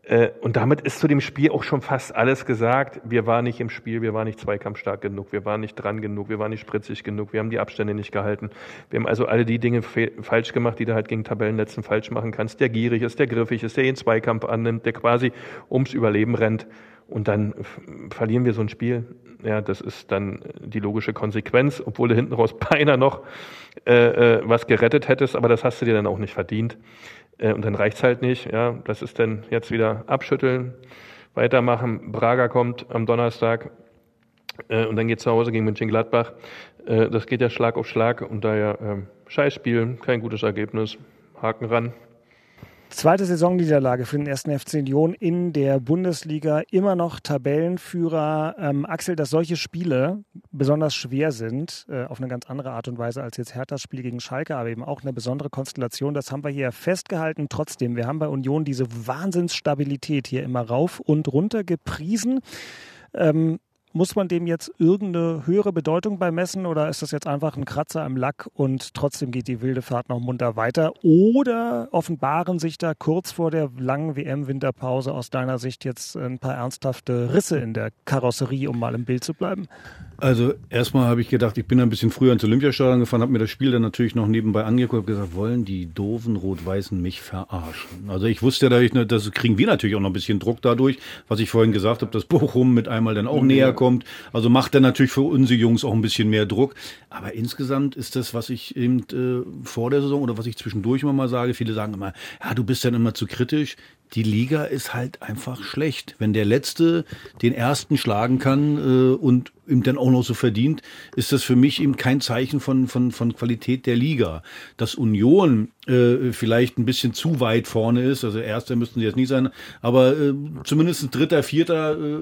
Äh, und damit ist zu dem Spiel auch schon fast alles gesagt. Wir waren nicht im Spiel, wir waren nicht zweikampfstark genug, wir waren nicht dran genug, wir waren nicht spritzig genug, wir haben die Abstände nicht gehalten. Wir haben also alle die Dinge falsch gemacht, die du halt gegen Tabellenletzten falsch machen kannst. Der gierig ist, der griffig ist, der den Zweikampf annimmt, der quasi ums Überleben rennt. Und dann verlieren wir so ein Spiel. Ja, das ist dann die logische Konsequenz, obwohl du hinten raus beinahe noch äh, äh, was gerettet hättest, aber das hast du dir dann auch nicht verdient. Äh, und dann reicht's halt nicht. Ja, das ist dann jetzt wieder abschütteln, weitermachen. Braga kommt am Donnerstag äh, und dann geht zu Hause gegen Mönchengladbach. Äh, das geht ja Schlag auf Schlag und daher äh, Scheißspiel, kein gutes Ergebnis. Haken ran. Zweite Saisonniederlage für den ersten FC Union in der Bundesliga. Immer noch Tabellenführer. Ähm, Axel, dass solche Spiele besonders schwer sind, äh, auf eine ganz andere Art und Weise als jetzt Herthas Spiel gegen Schalke, aber eben auch eine besondere Konstellation. Das haben wir hier festgehalten. Trotzdem, wir haben bei Union diese Wahnsinnsstabilität hier immer rauf und runter gepriesen. Ähm, muss man dem jetzt irgendeine höhere Bedeutung beimessen oder ist das jetzt einfach ein Kratzer im Lack und trotzdem geht die wilde Fahrt noch munter weiter? Oder offenbaren sich da kurz vor der langen WM-Winterpause aus deiner Sicht jetzt ein paar ernsthafte Risse in der Karosserie, um mal im Bild zu bleiben? Also erstmal habe ich gedacht, ich bin ein bisschen früher ins Olympiastadion gefahren, habe mir das Spiel dann natürlich noch nebenbei angeguckt, habe gesagt, wollen die doofen Rot-Weißen mich verarschen? Also ich wusste ja, das kriegen wir natürlich auch noch ein bisschen Druck dadurch, was ich vorhin gesagt habe, dass Bochum mit einmal dann auch mhm. näher kommt. Also macht er natürlich für unsere Jungs auch ein bisschen mehr Druck. Aber insgesamt ist das, was ich eben äh, vor der Saison oder was ich zwischendurch immer mal sage, viele sagen immer, ja, du bist dann immer zu kritisch die Liga ist halt einfach schlecht. Wenn der Letzte den Ersten schlagen kann äh, und ihm dann auch noch so verdient, ist das für mich eben kein Zeichen von, von, von Qualität der Liga. Dass Union äh, vielleicht ein bisschen zu weit vorne ist, also Erster müssten sie jetzt nie sein, aber äh, zumindest Dritter, Vierter äh,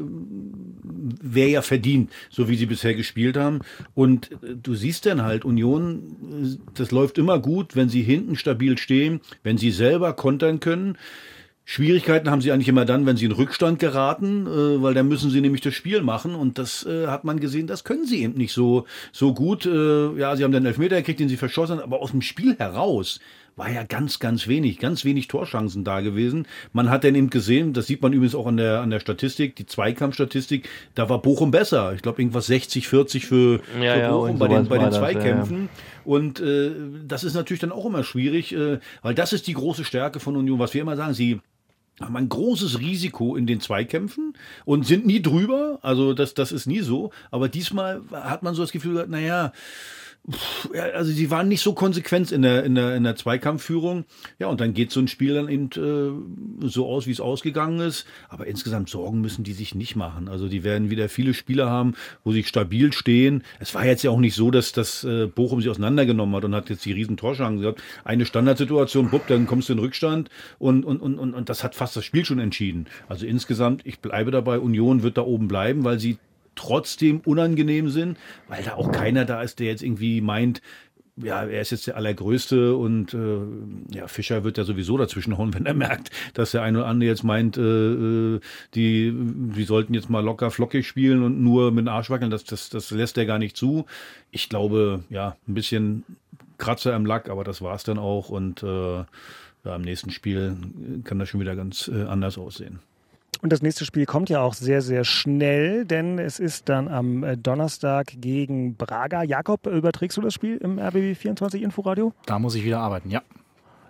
wäre ja verdient, so wie sie bisher gespielt haben. Und äh, du siehst dann halt, Union, äh, das läuft immer gut, wenn sie hinten stabil stehen, wenn sie selber kontern können. Schwierigkeiten haben sie eigentlich immer dann, wenn sie in Rückstand geraten, äh, weil dann müssen sie nämlich das Spiel machen und das äh, hat man gesehen, das können sie eben nicht so so gut. Äh, ja, sie haben den Elfmeter gekriegt, den sie verschossen haben, aber aus dem Spiel heraus war ja ganz, ganz wenig, ganz wenig Torchancen da gewesen. Man hat dann eben gesehen, das sieht man übrigens auch an der, an der Statistik, die Zweikampfstatistik, da war Bochum besser. Ich glaube, irgendwas 60, 40 für, Ja, für ja, Bochum und bei den, bei den das, ja, Zweikämpfen. Und äh, das ist natürlich dann auch immer schwierig, äh, weil das ist die große Stärke von Union, was wir immer sagen, sie haben ein großes Risiko in den Zweikämpfen und sind nie drüber. Also das, das ist nie so. Aber diesmal hat man so das Gefühl, gehabt, naja, also sie waren nicht so konsequent in der, in der, in der Zweikampfführung. Ja, und dann geht so ein Spiel dann eben äh, so aus, wie es ausgegangen ist. Aber insgesamt Sorgen müssen die sich nicht machen. Also die werden wieder viele Spieler haben, wo sie stabil stehen. Es war jetzt ja auch nicht so, dass das äh, Bochum sie auseinandergenommen hat und hat jetzt die riesen Torchancen gehabt. Eine Standardsituation, bupp, dann kommst du in Rückstand und, und, und, und, und das hat fast das Spiel schon entschieden. Also insgesamt, ich bleibe dabei, Union wird da oben bleiben, weil sie trotzdem unangenehm sind, weil da auch keiner da ist, der jetzt irgendwie meint, ja, er ist jetzt der Allergrößte und äh, ja, Fischer wird ja sowieso dazwischen hauen, wenn er merkt, dass der eine oder andere jetzt meint, äh, äh, die, die sollten jetzt mal locker flockig spielen und nur mit dem Arsch wackeln. Das, das, das lässt er gar nicht zu. Ich glaube, ja, ein bisschen Kratzer im Lack, aber das war's dann auch und äh, ja, im nächsten Spiel kann das schon wieder ganz äh, anders aussehen. Und das nächste Spiel kommt ja auch sehr, sehr schnell, denn es ist dann am äh, Donnerstag gegen Braga. Jakob, überträgst du das Spiel im RBB 24 Inforadio? Da muss ich wieder arbeiten, ja.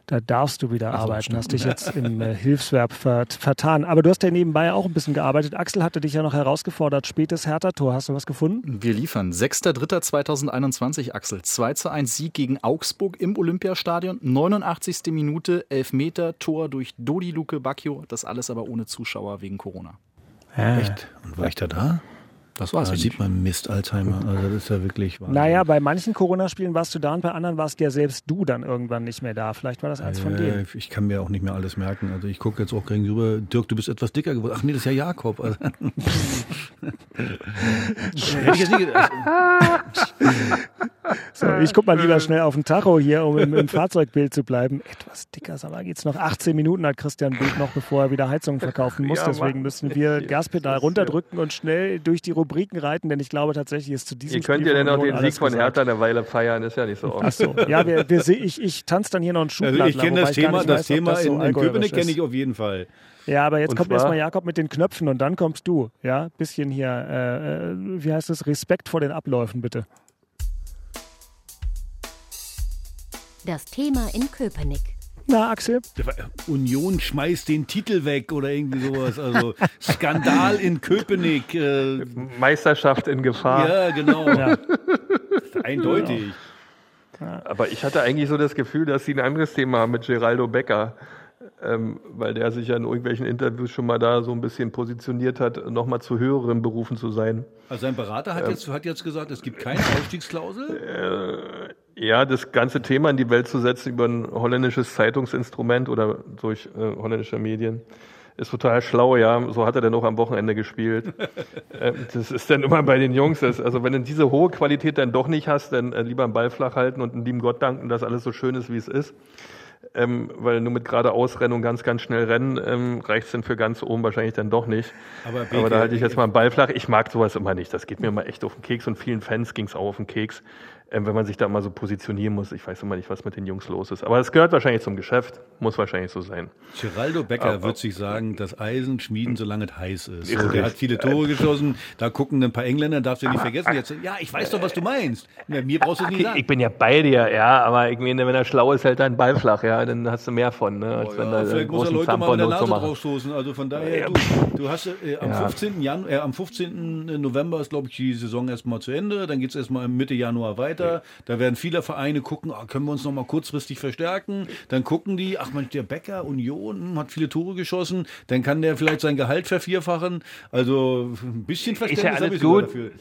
Da darfst du wieder Ach arbeiten, stimmt. hast dich jetzt im äh, Hilfsverb vert vertan. Aber du hast ja nebenbei auch ein bisschen gearbeitet. Axel hatte dich ja noch herausgefordert. Spätes Hertha-Tor. Hast du was gefunden? Wir liefern 6.3.2021, Axel. 2 zu 1 Sieg gegen Augsburg im Olympiastadion. 89. Minute, Elfmeter, Tor durch Dodi Luke Bacchio. Das alles aber ohne Zuschauer wegen Corona. Echt? Und war ich da da? Das war's. Da ja sieht nicht. man Mist, Alzheimer. Also das ist ja wirklich Wahnsinn. Naja, bei manchen Corona-Spielen warst du da und bei anderen warst ja selbst du dann irgendwann nicht mehr da. Vielleicht war das eins von Äh, denen. Ich kann mir auch nicht mehr alles merken. Also ich gucke jetzt auch gegenüber. Dirk, du bist etwas dicker geworden. Ach nee, das ist ja Jakob. Also, Hätte ich jetzt nicht gedacht. So, ich guck mal lieber schnell auf den Tacho hier, um im, im Fahrzeugbild zu bleiben. Etwas dicker, aber geht's noch 18 Minuten hat Christian Bild noch, bevor er wieder Heizung verkaufen muss. Ja, Deswegen müssen wir Gaspedal runterdrücken und schnell durch die Rubriken reiten, denn ich glaube tatsächlich ist zu diesem Ihr könnt Spiel ja dann auch den Sieg von gesagt. Hertha eine Weile feiern, ist ja nicht so oft. Ach so, ja, wir, wir, ich, ich tanze dann hier noch einen Also Schuhplatten. ich kenne das Thema, das Thema in, in Allgäuerisch Köpenick kenne ich auf jeden Fall. Ja, aber jetzt Und kommt erstmal Jakob mit den Knöpfen und dann kommst du. Ja, bisschen hier, äh, äh, wie heißt es, Respekt vor den Abläufen, bitte. Das Thema in Köpenick. Na, Axel? War- Union schmeißt den Titel weg oder irgendwie sowas. Also Skandal in Köpenick. Äh, Meisterschaft in Gefahr. ja, genau. Ja. Eindeutig. Aber ich hatte eigentlich so das Gefühl, dass sie ein anderes Thema haben mit Geraldo Becker. Ähm, weil der sich ja in irgendwelchen Interviews schon mal da so ein bisschen positioniert hat, nochmal zu höheren Berufen zu sein. Also sein Berater hat, jetzt, hat jetzt gesagt, es gibt keine Ausstiegsklausel. Ja, das ganze Thema in die Welt zu setzen über ein holländisches Zeitungsinstrument oder durch äh, holländische Medien ist total schlau, ja. So hat er dann auch am Wochenende gespielt. ähm, das ist dann immer bei den Jungs. Das, also wenn du diese hohe Qualität dann doch nicht hast, dann äh, lieber einen Ball flach halten und dem lieben Gott danken, dass alles so schön ist, wie es ist. Ähm, weil nur mit gerade Ausrennung ganz, ganz schnell rennen, ähm, reicht es dann für ganz oben wahrscheinlich dann doch nicht. Aber, Aber Beke, da halte ich jetzt mal einen Ball flach. Ich mag sowas immer nicht. Das geht mir immer echt auf den Keks und vielen Fans ging es auch auf den Keks, ähm, wenn man sich da mal so positionieren muss. Ich weiß immer nicht, was mit den Jungs los ist. Aber es gehört wahrscheinlich zum Geschäft. Muss wahrscheinlich so sein. Geraldo Becker Aber- wird sich sagen, das Eisen schmieden, solange es heiß ist. So, der hat viele Tore geschossen. Da gucken ein paar Engländer, darfst du nicht vergessen. Jetzt, ja, ich weiß doch, was du meinst. Ja, mir brauchst du es nicht Ich, sagen. ich bin ja bei dir, ja, aber ich meine, wenn er schlau ist, hält er einen Ball flach, ja, dann hast du mehr von, ne, als Oh, wenn ja, einen vielleicht muss er Leute mal mit der Nase draufstoßen. Also von daher, du, du hast äh, am, Ja. 15. Jan äh, am 15. November ist, glaube ich, die Saison erstmal zu Ende. Dann geht es erstmal Mitte Januar weiter. Da werden viele Vereine gucken, ah, können wir uns noch mal kurzfristig verstärken. Dann gucken die, ach Mensch, der Becker, Union, hm, hat viele Tore geschossen. Dann kann der vielleicht sein Gehalt vervierfachen. Also ein bisschen Verständnis ja habe alles gut. dafür.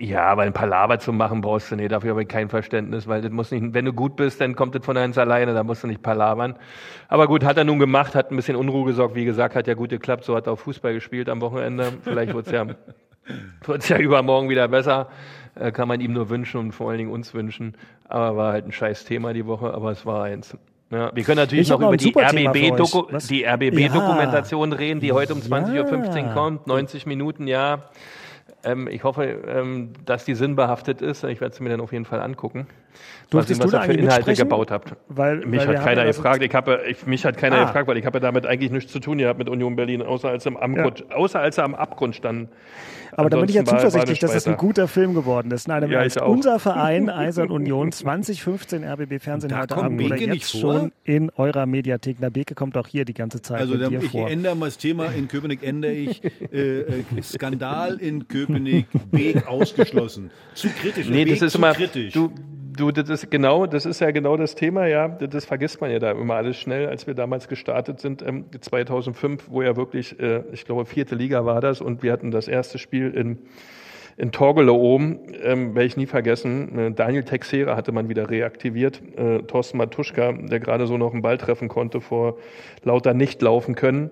Ja, aber ein paar Laber zu machen brauchst du nicht, dafür habe ich kein Verständnis, weil das muss nicht, wenn du gut bist, dann kommt das von ganz alleine, da musst du nicht palabern. Aber gut, hat er nun gemacht, hat ein bisschen Unruhe gesorgt, wie gesagt, hat ja gut geklappt, so hat er auch Fußball gespielt am Wochenende. Vielleicht wird's ja, wird's ja übermorgen wieder besser, äh, kann man ihm nur wünschen und vor allen Dingen uns wünschen. Aber war halt ein scheiß Thema die Woche, aber es war eins. Ja, wir können natürlich Ich noch über die super Thema für RBB-Doku, euch. Was? die Ja. RBB-Dokumentation reden, die heute um 20.15 Uhr kommt, 90 Minuten, ja. Ähm, ich hoffe, ähm, dass die sinnbehaftet ist. Ich werde es mir dann auf jeden Fall angucken. Durftest was, du was da für Inhalte gebaut habt. Weil, mich weil hat keiner haben ja gefragt. Ich habe, ich, mich hat keiner Ah. gefragt, weil ich habe damit eigentlich nichts zu tun gehabt mit Union Berlin, außer als, am Abgrund, außer als sie am Abgrund standen. Aber da bin ich ja zuversichtlich, dass es ein guter Film geworden ist. Nein, Ja, auch. unser Verein Eisern Union 2015 RBB Fernsehen Da heute kommt Abend oder Beke nicht jetzt vor? schon in eurer Mediathek. Na, Beke kommt auch hier die ganze Zeit Also mit da, dir ich vor. ändere mal das Thema. In Köpenick ändere ich äh, äh, Skandal in Köpenick, Beek ausgeschlossen. Zu kritisch. Nee, Beek das ist zu immer, kritisch. du, du, das ist genau, das ist ja genau das Thema, ja, das, vergisst man ja da immer alles schnell, als wir damals gestartet sind, ähm, 2005, wo ja wirklich, äh, ich glaube, vierte Liga war das und wir hatten das erste Spiel in, in Torgelow oben, ähm, werde ich nie vergessen. Daniel Texera hatte man wieder reaktiviert. Äh, Thorsten Matuschka, der gerade so noch einen Ball treffen konnte vor lauter nicht laufen können.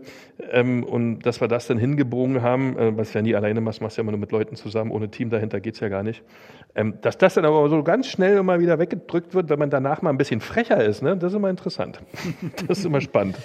Ähm, und dass wir das dann hingebogen haben, äh, was ja nie alleine machst, machst ja immer nur mit Leuten zusammen, ohne Team dahinter geht's ja gar nicht. Ähm, dass das dann aber so ganz schnell immer wieder weggedrückt wird, wenn man danach mal ein bisschen frecher ist, ne? das ist immer interessant. das ist immer spannend.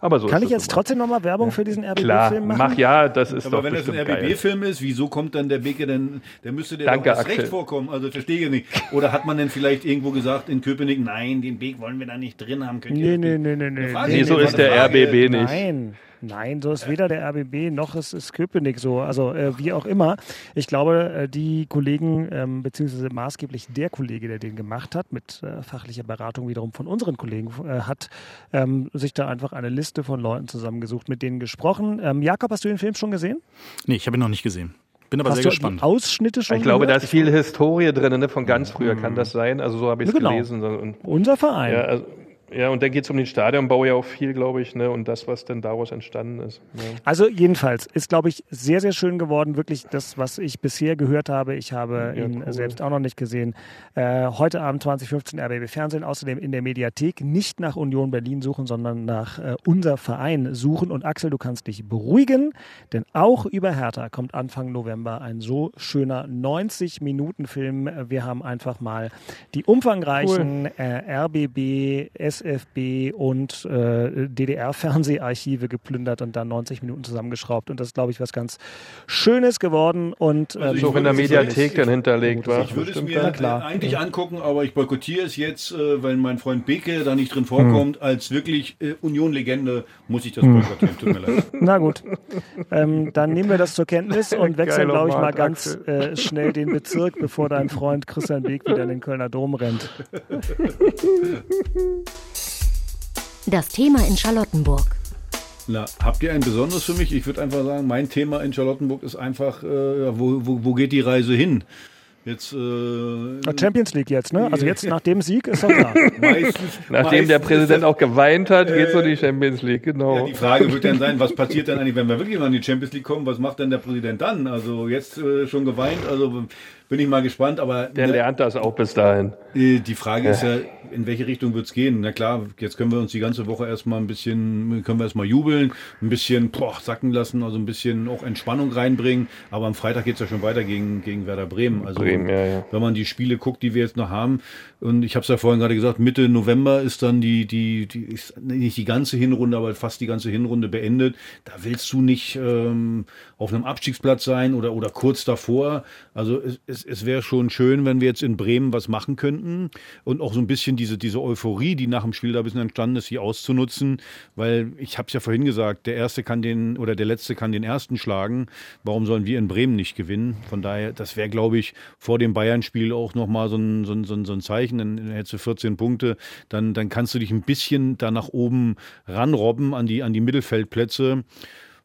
Aber so Kann ich jetzt mal. trotzdem nochmal Werbung für diesen RBB-Film machen? mach ja, das ist Aber doch wenn das ein. RBB-Film ist, wieso kommt dann der Beke denn, der müsste der Danke, doch recht vorkommen. Also verstehe ich nicht. Oder hat man denn vielleicht irgendwo gesagt in Köpenick, nein, den Beek wollen wir da nicht drin haben. Könnt ihr Nee, nee, nee, nee, nee. Nee, so ist der. RBB nicht. Nein. Nein, so ist weder der RBB noch ist, ist Köpenick so. Also äh, wie auch immer. Ich glaube, äh, die Kollegen, ähm, beziehungsweise maßgeblich der Kollege, der den gemacht hat, mit äh, fachlicher Beratung wiederum von unseren Kollegen, äh, hat ähm, sich da einfach eine Liste von Leuten zusammengesucht, mit denen gesprochen. Ähm, Jakob, hast du den Film schon gesehen? Nee, ich habe ihn noch nicht gesehen. Bin aber hast sehr du gespannt. Ausschnitte schon Ich glaube, da gehört? ist viel Historie drin, ne? von ganz früher kann das sein. Also so habe ich es Genau. gelesen. Und, Unser Verein. ja, also, ja, und dann geht es um den Stadionbau ja auch viel, glaube ich, ne? und das, was denn daraus entstanden ist. Ja. Also jedenfalls ist, glaube ich, sehr, sehr schön geworden. Wirklich das, was ich bisher gehört habe. Ich habe Ja, ihn cool. selbst auch noch nicht gesehen. Äh, heute Abend 2015 RBB Fernsehen. Außerdem in der Mediathek nicht nach Union Berlin suchen, sondern nach äh, unser Verein suchen. Und Axel, du kannst dich beruhigen, denn auch über Hertha kommt Anfang November ein so schöner 90-Minuten-Film. Wir haben einfach mal die umfangreichen äh, RBB, SFB und äh, DDR-Fernseharchive geplündert und dann 90 Minuten zusammengeschraubt. Und das ist, glaube ich, was ganz Schönes geworden. Und Also ähm, ich So in der Mediathek dann hinterlegt war. Ich würde es mir ja. klar. eigentlich angucken, aber ich boykottiere es jetzt, äh, weil mein Freund Beke da nicht drin vorkommt. Hm. Als wirklich äh, Union-Legende muss ich das boykottieren. Tut mir leid. Na gut, ähm, dann nehmen wir das zur Kenntnis und wechseln, glaube ich, mal ganz äh, schnell den Bezirk, bevor dein Freund Christian Beek wieder in den Kölner Dom rennt. Das Thema in Charlottenburg. Na, habt ihr ein besonderes für mich? Ich würde einfach sagen, mein Thema in Charlottenburg ist einfach, äh, wo, wo, wo geht die Reise hin? Jetzt äh, Champions League jetzt, ne? Also jetzt nach dem Sieg ist doch klar. meistens, Nachdem der Präsident auch geweint hat, geht's um Äh, die Champions League, genau. Ja, die Frage wird dann sein, was passiert denn eigentlich, wenn wir wirklich mal in die Champions League kommen? Was macht denn der Präsident dann? Also jetzt äh, schon geweint, also bin ich mal gespannt, aber der lernt das auch bis dahin. die Frage ist ja, in welche Richtung wird's gehen? Na klar, jetzt können wir uns die ganze Woche erstmal ein bisschen, können wir erstmal jubeln, ein bisschen boah, sacken lassen, also ein bisschen auch Entspannung reinbringen, aber am Freitag geht's ja schon weiter gegen, gegen Werder Bremen. Also Bremen, ja, ja. wenn man die Spiele guckt, die wir jetzt noch haben, und ich habe es ja vorhin gerade gesagt, Mitte November ist dann die, die, die nicht die ganze Hinrunde, aber fast die ganze Hinrunde beendet. Da willst du nicht ähm, auf einem Abstiegsplatz sein oder, oder kurz davor. Also es, es, es wäre schon schön, wenn wir jetzt in Bremen was machen könnten und auch so ein bisschen diese, diese Euphorie, die nach dem Spiel da ein bisschen entstanden ist, hier auszunutzen, weil ich habe es ja vorhin gesagt, der Erste kann den oder der Letzte kann den Ersten schlagen. Warum sollen wir in Bremen nicht gewinnen? Von daher, das wäre, glaube ich, vor dem Bayern-Spiel auch nochmal so ein, so, ein, so, ein, so ein Zeichen. Dann hättest du 14 Punkte, dann, dann kannst du dich ein bisschen da nach oben ranrobben an die, an die Mittelfeldplätze.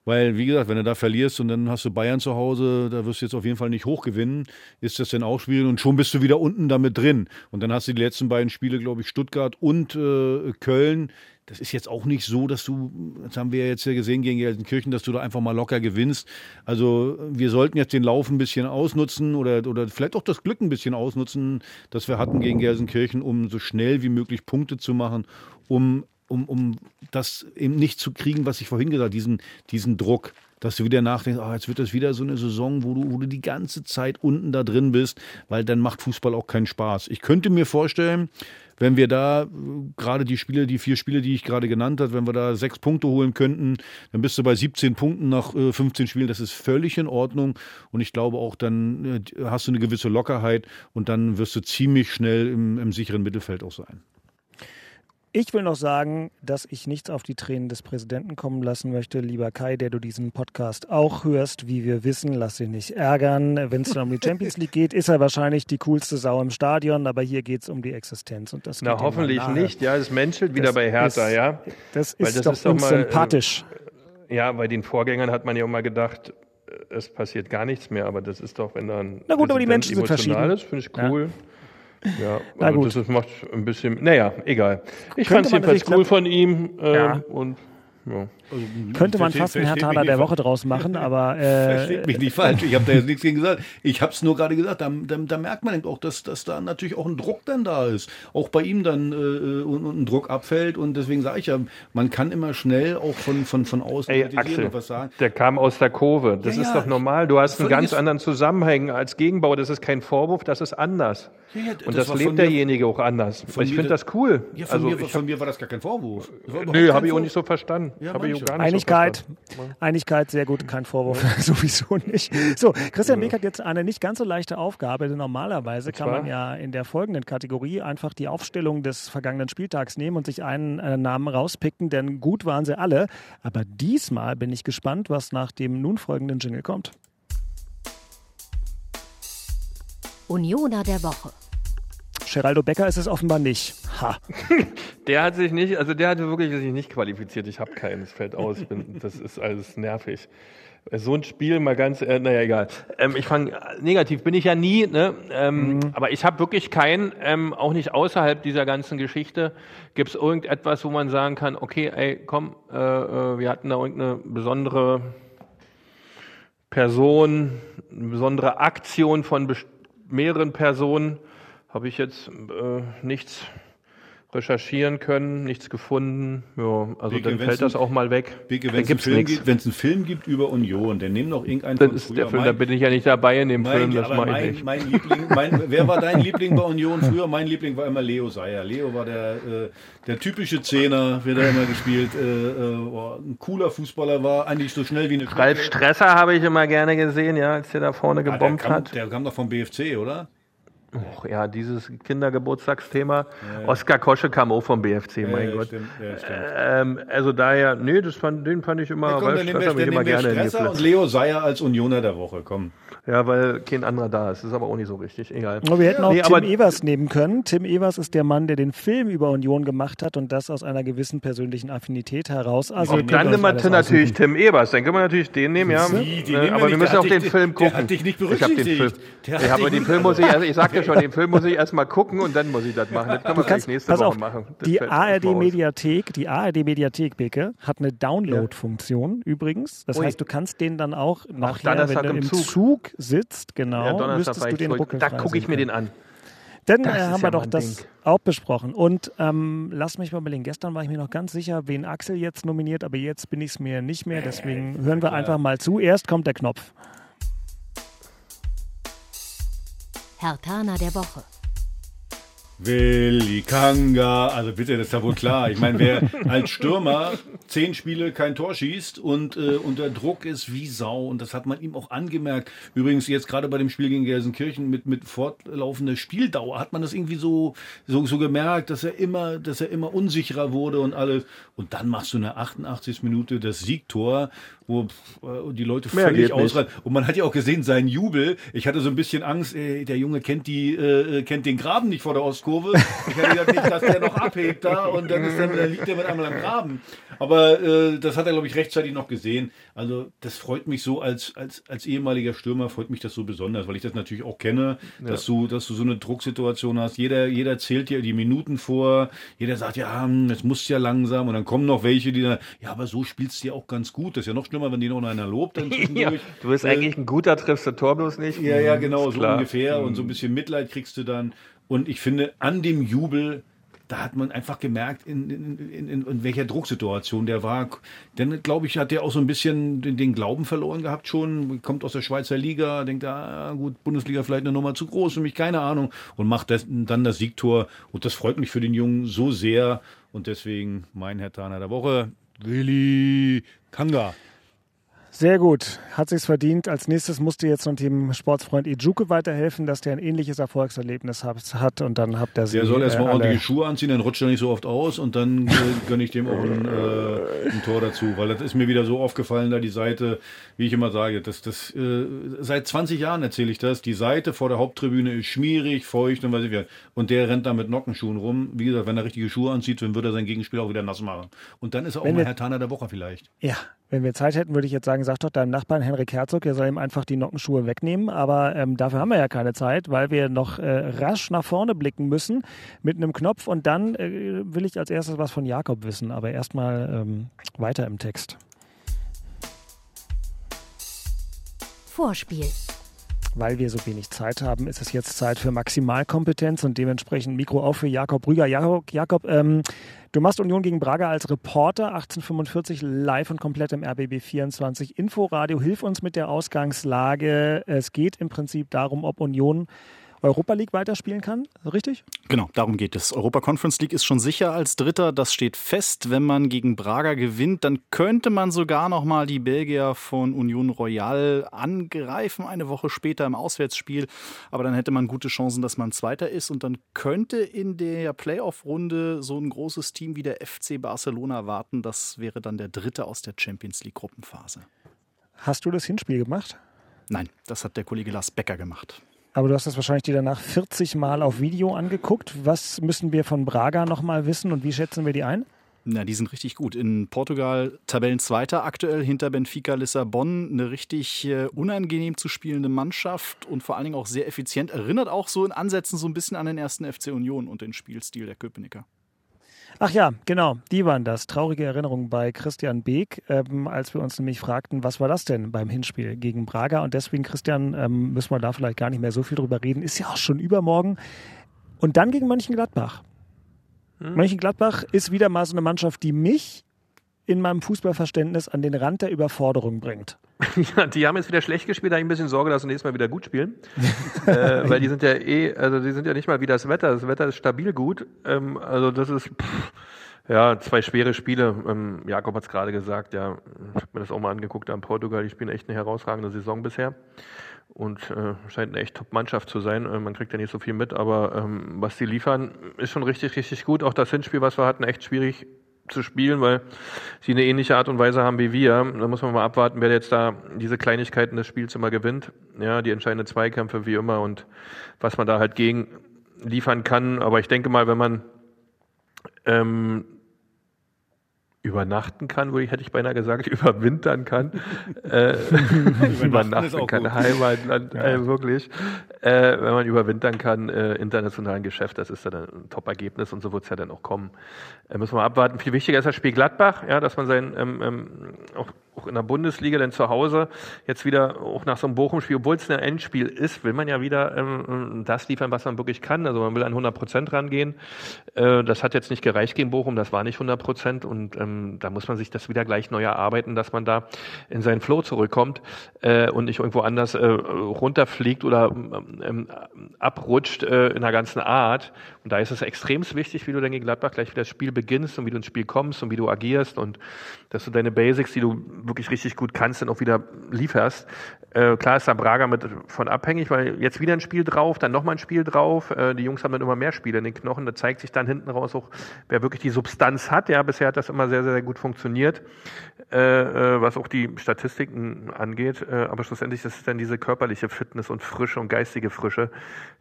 Weil, wie gesagt, wenn du da verlierst und dann hast du Bayern zu Hause, da wirst du jetzt auf jeden Fall nicht hoch gewinnen, ist das denn auch schwierig und schon bist du wieder unten damit drin. Und dann hast du die letzten beiden Spiele, glaube ich, Stuttgart und äh, Köln. Das ist jetzt auch nicht so, dass du, das haben wir ja jetzt ja gesehen gegen Gelsenkirchen, dass du da einfach mal locker gewinnst. Also wir sollten jetzt den Lauf ein bisschen ausnutzen oder, oder vielleicht auch das Glück ein bisschen ausnutzen, das wir hatten gegen Gelsenkirchen, um so schnell wie möglich Punkte zu machen, um um, um das eben nicht zu kriegen, was ich vorhin gesagt habe, diesen, diesen Druck. dass du wieder nachdenkst, ah, jetzt wird das wieder so eine Saison, wo du, wo du die ganze Zeit unten da drin bist, weil dann macht Fußball auch keinen Spaß. Ich könnte mir vorstellen, wenn wir da äh, gerade die Spiele, die vier Spiele, die ich gerade genannt habe, wenn wir da sechs Punkte holen könnten, dann bist du bei 17 Punkten nach 15 äh, Spielen. Das ist völlig in Ordnung. Und ich glaube auch, dann äh, hast du eine gewisse Lockerheit und dann wirst du ziemlich schnell im, im sicheren Mittelfeld auch sein. Ich will noch sagen, dass ich nichts auf die Tränen des Präsidenten kommen lassen möchte. Lieber Kai, der du diesen Podcast auch hörst, wie wir wissen, lass ihn nicht ärgern. Wenn es dann um die Champions League geht, ist er wahrscheinlich die coolste Sau im Stadion, aber hier geht es um die Existenz. Und das Na, hoffentlich nicht. Ja, es menschelt wieder das bei Hertha, ist, ja. Das ist das doch ist uns sympathisch. Äh, ja, bei den Vorgängern hat man ja auch mal gedacht, äh, es passiert gar nichts mehr, aber das ist doch, wenn dann. Na gut, aber die Menschen sind verschieden. Ist, finde ich cool. Ja. Ja, Na also gut. das macht ein bisschen, naja, egal. Ich fand es jedenfalls cool von ihm äh, ja. und ja. Also, Könnte man fast einen Herr Thaler der Woche draus machen, aber. Äh, Versteht mich nicht falsch, ich habe da jetzt nichts gegen gesagt. Ich habe es nur gerade gesagt, da, da, da, merkt man eben auch, dass, dass da natürlich auch ein Druck dann da ist. Auch bei ihm dann äh, und, und ein Druck abfällt und deswegen sage ich ja, man kann immer schnell auch von, von, von außen Ey, Axel, was sagen. Der kam aus der Kurve, das ja, ist doch normal. Du hast einen ganz anderen Zusammenhang als Gegenbauer, das ist kein Vorwurf, das ist anders. Ja, ja, und das, das lebt derjenige auch anders. Ich finde das cool. Ja, von, also, mir, von mir war das gar kein Vorwurf. Nö, habe ich auch nicht so verstanden. Ja, ich auch gar nicht Einigkeit, so Einigkeit, sehr gut, kein Vorwurf, sowieso nicht. So, Christian Beck hat jetzt eine nicht ganz so leichte Aufgabe, denn normalerweise kann man ja in der folgenden Kategorie einfach die Aufstellung des vergangenen Spieltags nehmen und sich einen äh, Namen rauspicken, denn gut waren sie alle. Aber diesmal bin ich gespannt, was nach dem nun folgenden Jingle kommt. Unioner der Woche. Geraldo Becker ist es offenbar nicht. Ha. der hat sich nicht, also der hatte wirklich sich nicht qualifiziert. Ich habe keinen, es fällt aus. Bin, das ist alles nervig. So ein Spiel mal ganz, äh, naja, egal. Ähm, ich fange negativ bin ich ja nie, ne? Ähm, mhm. aber ich habe wirklich keinen, ähm, auch nicht außerhalb dieser ganzen Geschichte, gibt es irgendetwas, wo man sagen kann, okay, ey, komm, äh, äh, wir hatten da irgendeine besondere Person, eine besondere Aktion von mehreren Personen, habe ich jetzt äh, nichts recherchieren können, nichts gefunden. Ja, also Beke, dann fällt das auch mal weg. Wenn es einen, einen, Film gibt über Union, dann nimm doch irgendeinen dann ist der Film, mein, Da bin ich ja nicht dabei in dem mein, Film, das mache ich nicht. Mein Liebling, mein, wer war dein Liebling bei Union früher? Mein Liebling war immer Leo Seyer. Leo war der, äh, der typische Zehner, wird er immer gespielt. Äh, äh, ein cooler Fußballer war, eigentlich so schnell wie eine Ralf Stresser habe ich immer gerne gesehen, ja, als der da vorne gebombt ja, der kam, hat. Der kam doch vom BFC, oder? Och, ja, dieses Kindergeburtstagsthema. Ja, Oskar Kosche kam auch vom BFC, ja, mein Gott. Stimmt, stimmt. Ähm, also daher, nee, das fand, den fand ich immer, ja, komm, Stresser wir, immer gerne Stresser und Leo Seyer als Unioner der Woche, komm. Ja, weil kein anderer da ist. Das ist aber auch nicht so richtig. Egal. Aber wir hätten auch nee, Tim Evers nehmen können. Tim Evers ist der Mann, der den Film über Union gemacht hat und das aus einer gewissen persönlichen Affinität heraus. Also und dann nehmen wir natürlich Tim Evers. Dann können wir natürlich den nehmen, ja. Sie, äh, aber wir müssen auch den Film gucken. Der hat dich nicht berücksichtigt. Ich habe den Film. Ich habe den Film muss ich, also ich schon, den Film muss ich erstmal gucken und dann muss ich das machen. Das können wir kannst, nächste Woche auf, machen. Das die ARD Mediathek, die ARD Mediathek, Beke, hat eine Download-Funktion ja. übrigens. Das Ui. heißt, du kannst den dann auch nachher, wenn du im Zug, Zug sitzt, genau, ja, müsstest du den Buckel Da gucke ich mir den an. Dann äh, haben wir doch das Ding. auch besprochen. Und ähm, lass mich mal überlegen. Gestern war ich mir noch ganz sicher, wen Axel jetzt nominiert, aber jetzt bin ich es mir nicht mehr. Deswegen hören wir einfach mal zu. Erst kommt der Knopf. Herr Tana der Woche. Willi Kanga, also bitte, das ist ja wohl klar. Ich meine, wer als Stürmer zehn Spiele kein Tor schießt und äh, unter Druck ist wie Sau, und das hat man ihm auch angemerkt. Übrigens jetzt gerade bei dem Spiel gegen Gelsenkirchen mit, mit fortlaufender Spieldauer hat man das irgendwie so, so, so gemerkt, dass er immer, dass er immer unsicherer wurde und alles. Und dann machst du in der 88. Minute das Siegtor wo äh, die Leute Mehr völlig ausreiten. Und man hat ja auch gesehen, seinen Jubel. Ich hatte so ein bisschen Angst, ey, der Junge kennt die, äh, kennt den Graben nicht vor der Ostkurve. Ich hatte gedacht, nicht, dass der noch abhebt da und dann, ist der, dann liegt der mit einmal am Graben. Aber äh, das hat er, glaube ich, rechtzeitig noch gesehen. Also das freut mich so als, als, als ehemaliger Stürmer, freut mich das so besonders, weil ich das natürlich auch kenne, ja. dass, du, dass du so eine Drucksituation hast. Jeder, jeder zählt dir die Minuten vor, jeder sagt, ja, hm, jetzt musst du ja langsam und dann kommen noch welche, die dann, ja, aber so spielst du ja auch ganz gut. Das ist ja noch schlimmer, wenn die noch einer lobt. Dann ja, du bist äh, eigentlich ein guter, triffst du Tor bloß nicht. Ja, ja, genau, so Klar. ungefähr. Mhm. Und so ein bisschen Mitleid kriegst du dann. Und ich finde, an dem Jubel da hat man einfach gemerkt, in, in, in, in welcher Drucksituation der war. Denn, glaube ich, hat der auch so ein bisschen den, den, Glauben verloren gehabt schon. Kommt aus der Schweizer Liga, denkt, ah, gut, Bundesliga vielleicht eine Nummer zu groß für mich, keine Ahnung. Und macht das, dann das Siegtor. Und das freut mich für den Jungen so sehr. Und deswegen mein Herr Taner der Woche, Willi Kanga. Sehr gut, hat sich's verdient. Als nächstes musste jetzt noch dem Sportsfreund Ijuke weiterhelfen, dass der ein ähnliches Erfolgserlebnis hat und dann habt ihr sie. Der soll erstmal äh, ordentliche Schuhe anziehen, dann rutscht er nicht so oft aus und dann äh, gönne ich dem auch ein, äh, ein, Tor dazu, weil das ist mir wieder so aufgefallen, da die Seite, wie ich immer sage, das, das, äh, seit 20 Jahren erzähle ich das, die Seite vor der Haupttribüne ist schmierig, feucht und weiß ich wie. Und der rennt da mit Nockenschuhen rum. Wie gesagt, wenn er richtige Schuhe anzieht, dann wird er sein Gegenspiel auch wieder nass machen. Und dann ist er auch wenn mal Herr Taner der Woche vielleicht. Ja, wenn wir Zeit hätten, würde ich jetzt sagen, sag doch deinem Nachbarn Henrik Herzog, er soll ihm einfach die Nockenschuhe wegnehmen. Aber ähm, dafür haben wir ja keine Zeit, weil wir noch äh, rasch nach vorne blicken müssen mit einem Knopf. Und dann äh, will ich als erstes was von Jakob wissen. Aber erstmal ähm, weiter im Text. Vorspiel. Weil wir so wenig Zeit haben, ist es jetzt Zeit für Maximalkompetenz und dementsprechend Mikro auf für Jakob Brüger. Jakob, Jakob ähm, Du machst Union gegen Braga als Reporter 1845 live und komplett im RBB 24 Inforadio. Hilf uns mit der Ausgangslage. Es geht im Prinzip darum, ob Union Europa League weiterspielen kann, richtig? Genau, darum geht es. Europa Conference League ist schon sicher als Dritter. Das steht fest. Wenn man gegen Braga gewinnt, dann könnte man sogar noch mal die Belgier von Union Royal angreifen, eine Woche später im Auswärtsspiel. Aber dann hätte man gute Chancen, dass man Zweiter ist. Und dann könnte in der Playoff-Runde so ein großes Team wie der FC Barcelona warten. Das wäre dann der Dritte aus der Champions League-Gruppenphase. Hast du das Hinspiel gemacht? Nein, das hat der Kollege Lars Becker gemacht. Aber du hast das wahrscheinlich dir danach 40 Mal auf Video angeguckt. Was müssen wir von Braga nochmal wissen und wie schätzen wir die ein? Na, die sind richtig gut. In Portugal Tabellenzweiter aktuell hinter Benfica Lissabon. Eine richtig äh, unangenehm zu spielende Mannschaft und vor allen Dingen auch sehr effizient. Erinnert auch so in Ansätzen so ein bisschen an den ersten FC Union und den Spielstil der Köpenicker. Ach ja, genau, die waren das. Traurige Erinnerungen bei Christian Beek, ähm, als wir uns nämlich fragten, was war das denn beim Hinspiel gegen Braga? Und deswegen, Christian, ähm, müssen wir da vielleicht gar nicht mehr so viel drüber reden. Ist ja auch schon übermorgen. Und dann gegen Mönchengladbach. Hm. Mönchengladbach ist wieder mal so eine Mannschaft, die mich in meinem Fußballverständnis an den Rand der Überforderung bringt. Ja, die haben jetzt wieder schlecht gespielt, da habe ich ein bisschen Sorge, dass sie nächstes Mal wieder gut spielen. äh, weil die sind ja eh, also die sind ja nicht mal wie das Wetter. Das Wetter ist stabil gut. Ähm, also das ist, pff, ja, zwei schwere Spiele. Ähm, Jakob hat es gerade gesagt, ja, ich habe mir das auch mal angeguckt an Portugal. Die spielen echt eine herausragende Saison bisher. Und äh, scheint eine echt Top-Mannschaft zu sein. Äh, man kriegt ja nicht so viel mit, aber ähm, was die liefern, ist schon richtig, richtig gut. Auch das Hinspiel, was wir hatten, echt schwierig zu spielen, weil sie eine ähnliche Art und Weise haben wie wir. Da muss man mal abwarten, wer jetzt da diese Kleinigkeiten des Spiels immer gewinnt. Ja, die entscheidenden Zweikämpfe wie immer und was man da halt gegen liefern kann. Aber ich denke mal, wenn man ähm, übernachten kann, würde ich, hätte ich beinahe gesagt, überwintern kann. äh, übernachten kann, Heimatland, ja. äh, wirklich. Äh, wenn man überwintern kann, äh, internationalen Geschäft, das ist dann ein Top-Ergebnis und so wird es ja dann auch kommen. Äh, müssen wir abwarten. Viel wichtiger ist das Spiel Gladbach, ja, dass man sein, ähm, ähm, auch, auch in der Bundesliga dann zu Hause jetzt wieder auch nach so einem Bochum-Spiel, obwohl es ein Endspiel ist, will man ja wieder ähm, das liefern, was man wirklich kann. Also man will an 100 Prozent rangehen. Äh, das hat jetzt nicht gereicht gegen Bochum, das war nicht 100 Prozent und ähm, ähm, da muss man sich das wieder gleich neu erarbeiten, dass man da in seinen Flow zurückkommt äh, und nicht irgendwo anders äh, runterfliegt oder ähm, abrutscht äh, in der ganzen Art. Und da ist es extrem wichtig, wie du dann gegen Gladbach gleich wieder das Spiel beginnst und wie du ins Spiel kommst und wie du agierst und dass du deine Basics, die du wirklich richtig gut kannst, dann auch wieder lieferst. Äh, klar ist da Braga mit von abhängig, weil jetzt wieder ein Spiel drauf, dann nochmal ein Spiel drauf. Äh, die Jungs haben dann immer mehr Spiele in den Knochen. Da zeigt sich dann hinten raus auch, wer wirklich die Substanz hat. Ja, bisher hat das immer sehr, sehr gut funktioniert, äh, äh was auch die Statistiken angeht. Äh, aber schlussendlich ist es dann diese körperliche Fitness und Frische und geistige Frische,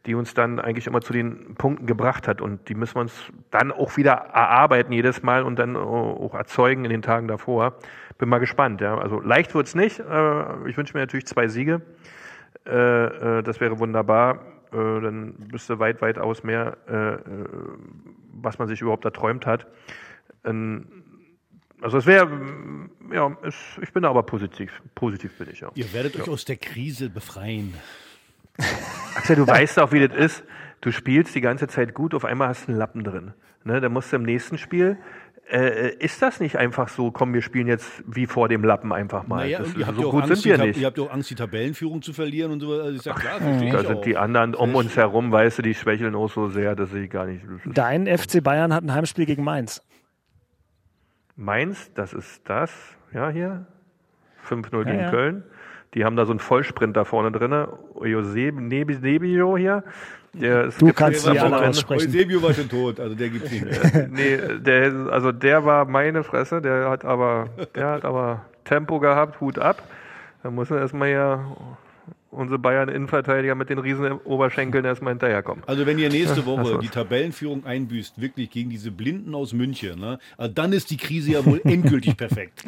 die uns dann eigentlich immer zu den Punkten gebracht hat. Und die müssen wir uns dann auch wieder erarbeiten jedes Mal und dann auch erzeugen in den Tagen davor. Bin mal gespannt. Ja. Also leicht wird's nicht. Äh, ich wünsche mir natürlich zwei Siege. Das wäre wunderbar. Dann müsste weit, weit aus mehr, was man sich überhaupt erträumt hat. Also es wäre, ja, es, ich bin aber positiv. Positiv bin ich, ja. Ihr werdet ja. euch aus der Krise befreien. Axel, du weißt auch, wie das ist. Du spielst die ganze Zeit gut, auf einmal hast du einen Lappen drin. Ne, dann musst du im nächsten Spiel äh, ist das nicht einfach so, komm, wir spielen jetzt wie vor dem Lappen einfach mal? Naja, das, so ja gut Angst, sind wir nicht. Ihr habt ja auch Angst, die Tabellenführung zu verlieren und so. Also ist ja klar, verstehe Da ich sind auch. die anderen um uns herum, weißt du, die schwächeln auch so sehr, dass ich gar nicht. Dein FC Bayern hat ein Heimspiel gegen Mainz. Mainz, das ist das, ja, hier. 5-0 gegen ja. Köln. Die haben da so einen Vollsprint da vorne drin. Jose Nebio hier. Der ist Du kannst war alle aussprechen. Eusebio war schon tot, also der gibt's nicht mehr. nee, der, also der war meine Fresse, der hat aber, der hat aber Tempo gehabt, Hut ab. Da muss man erstmal ja unsere Bayern-Innenverteidiger mit den riesen Oberschenkeln erstmal hinterherkommen. Also wenn ihr nächste Woche die Tabellenführung einbüßt, wirklich gegen diese Blinden aus München, ne, also dann ist die Krise ja wohl endgültig perfekt.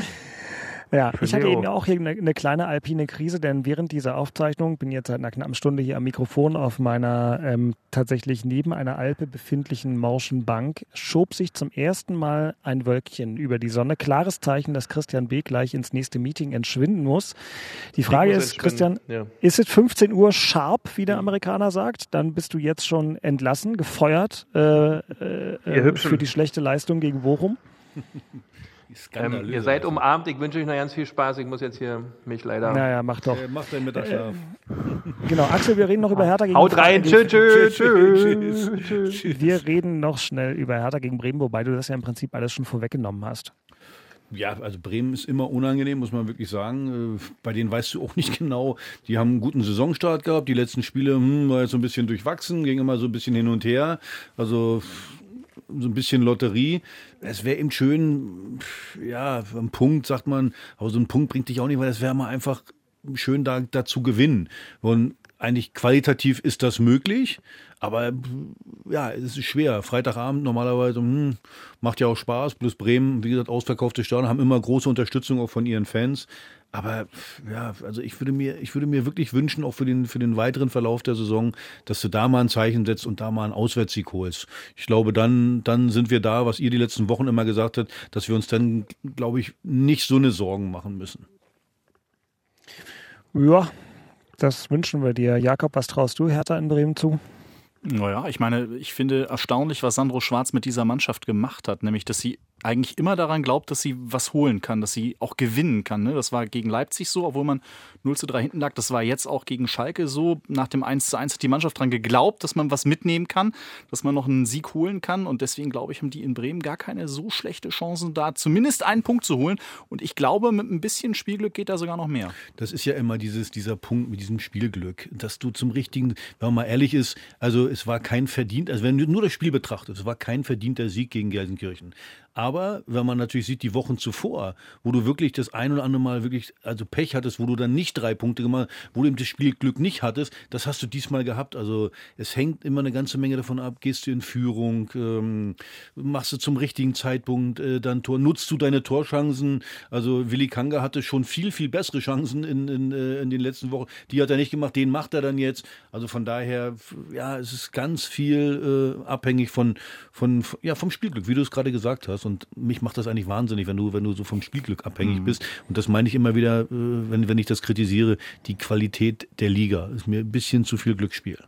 Ja, ich hatte Leo. eben auch hier eine, eine kleine alpine Krise, denn während dieser Aufzeichnung, bin jetzt seit einer knappen Stunde hier am Mikrofon auf meiner ähm, tatsächlich neben einer Alpe befindlichen morschen Bank, schob sich zum ersten Mal ein Wölkchen über die Sonne. Klares Zeichen, dass Christian B. gleich ins nächste Meeting entschwinden muss. Die Frage muss ist, Christian, ja. ist es 15 Uhr sharp, wie der Amerikaner sagt? Dann bist du jetzt schon entlassen, gefeuert äh, äh, äh, für die schlechte Leistung gegen Bochum. Ähm, ihr seid umarmt, ich wünsche euch noch ganz viel Spaß. Ich muss jetzt hier mich leider. Naja, mach doch. Äh, Macht deinen Mittagsschlaf. Genau, Axel, wir reden noch über Hertha gegen Haut rein, tschüss, tschüss, tschüss. tschüss. Wir reden noch schnell über Hertha gegen Bremen, wobei du das ja im Prinzip alles schon vorweggenommen hast. Ja, also Bremen ist immer unangenehm, muss man wirklich sagen. Äh, Bei denen weißt du auch nicht genau. Die haben einen guten Saisonstart gehabt. Die letzten Spiele hm, war jetzt so ein bisschen durchwachsen, ging immer so ein bisschen hin und her. Also so ein bisschen Lotterie. Es wäre eben schön, ja, ein Punkt, sagt man, aber so ein Punkt bringt dich auch nicht, weil es wäre mal einfach schön da, da zu gewinnen. Und eigentlich qualitativ ist das möglich, aber ja, es ist schwer. Freitagabend normalerweise hm, macht ja auch Spaß. Plus Bremen, wie gesagt, ausverkaufte Stadion, haben immer große Unterstützung auch von ihren Fans. Aber ja, also ich würde mir, ich würde mir wirklich wünschen, auch für den, für den weiteren Verlauf der Saison, dass du da mal ein Zeichen setzt und da mal einen Auswärtssieg holst. Ich glaube, dann, dann sind wir da, was ihr die letzten Wochen immer gesagt habt, dass wir uns dann, glaube ich, nicht so eine Sorgen machen müssen. Ja, das wünschen wir dir. Jakob, was traust du Hertha in Bremen zu? Naja, ich meine, ich finde erstaunlich, was Sandro Schwarz mit dieser Mannschaft gemacht hat, nämlich, dass sie eigentlich immer daran glaubt, dass sie was holen kann, dass sie auch gewinnen kann. Ne? Das war gegen Leipzig so, obwohl man 0 zu 3 hinten lag. Das war jetzt auch gegen Schalke so. Nach dem 1 zu 1 hat die Mannschaft daran geglaubt, dass man was mitnehmen kann, dass man noch einen Sieg holen kann. Und deswegen, glaube ich, haben die in Bremen gar keine so schlechte Chancen da, zumindest einen Punkt zu holen. Und ich glaube, mit ein bisschen Spielglück geht da sogar noch mehr. Das ist ja immer dieses, dieser Punkt mit diesem Spielglück, dass du zum richtigen, wenn man mal ehrlich ist, also es war kein verdient, also wenn du nur das Spiel betrachtest, es war kein verdienter Sieg gegen Gelsenkirchen. Aber wenn man natürlich sieht, die Wochen zuvor, wo du wirklich das ein oder andere Mal wirklich, also Pech hattest, wo du dann nicht drei Punkte gemacht wo du eben das Spielglück nicht hattest, das hast du diesmal gehabt. Also es hängt immer eine ganze Menge davon ab, gehst du in Führung, ähm, machst du zum richtigen Zeitpunkt äh, dann Tor, nutzt du deine Torchancen. Also Willi Kanga hatte schon viel, viel bessere Chancen in, in, äh, in den letzten Wochen. Die hat er nicht gemacht, den macht er dann jetzt. Also von daher, ja, es ist ganz viel äh, abhängig von, von, ja, vom Spielglück, wie du es gerade gesagt hast. Und mich macht das eigentlich wahnsinnig, wenn du, wenn du so vom Spielglück abhängig bist. Und das meine ich immer wieder, äh, wenn, wenn ich das kritisiere, die Qualität der Liga. Ist mir ein bisschen zu viel Glücksspiel.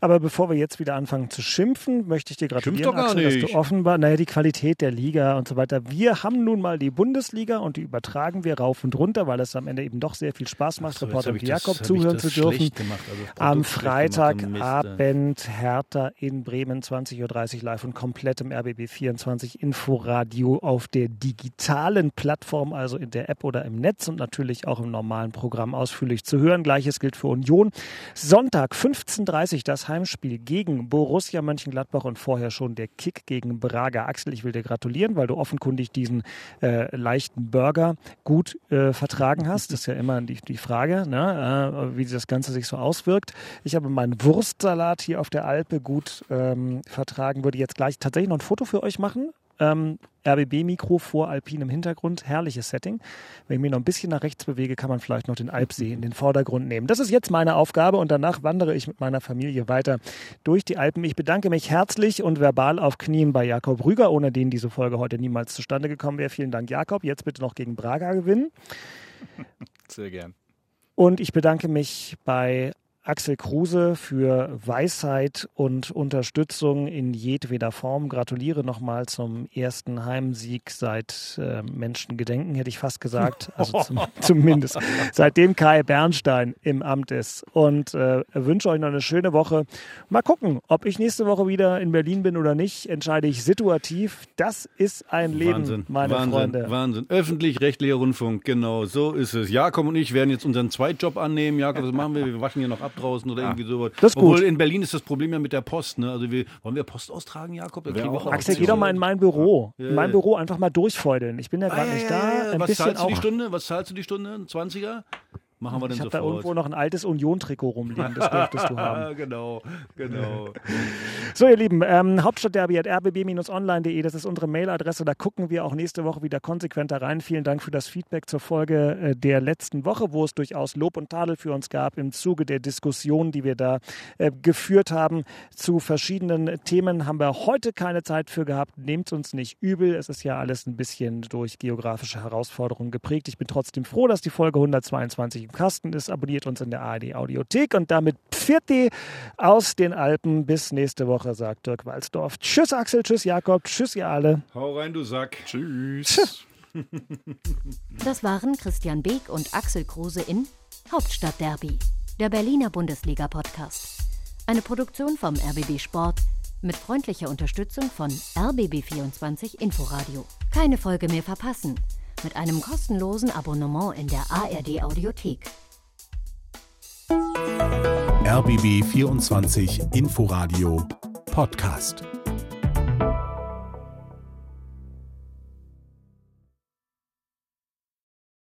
Aber bevor wir jetzt wieder anfangen zu schimpfen, möchte ich dir gratulieren, Axel, dass du offenbar, naja, die Qualität der Liga und so weiter. Wir haben nun mal die Bundesliga und die übertragen wir rauf und runter, weil es am Ende eben doch sehr viel Spaß macht, so, Reporter wie das- Jakob ich zuhören das zu dürfen. gemacht, also das am Freitagabend Hertha in Bremen, 20.30 Uhr live und komplett im RBB 24 Inforadio auf der digitalen Plattform, also in der App oder im Netz und natürlich auch im normalen Programm ausführlich zu hören. Gleiches gilt für Union. Sonntag 15.30 Uhr das Heimspiel gegen Borussia Mönchengladbach und vorher schon der Kick gegen Braga. Axel, ich will dir gratulieren, weil du offenkundig diesen äh, leichten Burger gut äh, vertragen hast. Das ist ja immer die, die Frage, ne? äh, wie das Ganze sich so auswirkt. Ich habe meinen Wurstsalat hier auf der Alpe gut ähm, vertragen, würde jetzt gleich tatsächlich noch ein Foto für euch machen. Ähm, RBB-Mikro vor Alpin im Hintergrund, herrliches Setting. Wenn ich mich noch ein bisschen nach rechts bewege, kann man vielleicht noch den Alpsee in den Vordergrund nehmen. Das ist jetzt meine Aufgabe und danach wandere ich mit meiner Familie weiter durch die Alpen. Ich bedanke mich herzlich und verbal auf Knien bei Jakob Rüger, ohne den diese Folge heute niemals zustande gekommen wäre. Vielen Dank, Jakob. Jetzt bitte noch gegen Braga gewinnen. Sehr gern. Und ich bedanke mich bei Axel Kruse für Weisheit und Unterstützung in jedweder Form. Gratuliere nochmal zum ersten Heimsieg seit äh, Menschengedenken, hätte ich fast gesagt. Also zum, zumindest seitdem Kai Bernstein im Amt ist. Und äh, wünsche euch noch eine schöne Woche. Mal gucken, ob ich nächste Woche wieder in Berlin bin oder nicht, entscheide ich situativ. Das ist ein Leben, Wahnsinn, meine Wahnsinn, Freunde. Wahnsinn. Öffentlich-rechtlicher Rundfunk, genau, so ist es. Jakob und ich werden jetzt unseren Zweitjob annehmen. Jakob, was machen wir? Wir waschen hier noch ab draußen oder irgendwie sowas. Das ist gut. Obwohl in Berlin ist das Problem ja mit der Post. Ne? Also wir, wollen wir Post austragen, Jakob? Da kriegen wir auch Axel, geh doch mal in mein Büro. Ja, In mein ja. Büro einfach mal durchfeudeln. Ich bin ja gerade Ah, nicht ja, da. ja, ja. Ein Was bisschen zahlst du die. Stunde? Was zahlst du die Stunde? Ein 20er? Machen wir dann Ich habe da sofort. irgendwo noch ein altes Union-Trikot rumliegen. Das dürftest du haben. genau, genau. So, ihr Lieben, ähm, Hauptstadtderby at rbb-online.de, das ist unsere Mailadresse. Da gucken wir auch nächste Woche wieder konsequenter rein. Vielen Dank für das Feedback zur Folge äh, der letzten Woche, wo es durchaus Lob und Tadel für uns gab im Zuge der Diskussion, die wir da äh, geführt haben zu verschiedenen Themen. Haben wir heute keine Zeit für gehabt. Nehmt uns nicht übel. Es ist ja alles ein bisschen durch geografische Herausforderungen geprägt. Ich bin trotzdem froh, dass die Folge 122 im Kasten ist. Abonniert uns in der ARD Audiothek und damit Pfirti aus den Alpen. Bis nächste Woche, sagt Dirk Walzdorf. Tschüss Axel, tschüss Jakob, tschüss ihr alle. Hau rein, du Sack. Tschüss. Das waren Christian Beek und Axel Kruse in Hauptstadtderby, der Berliner Bundesliga-Podcast. Eine Produktion vom RBB Sport mit freundlicher Unterstützung von RBB24 Inforadio. Keine Folge mehr verpassen mit einem kostenlosen Abonnement in der ARD Audiothek. RBB 24 Inforadio Podcast.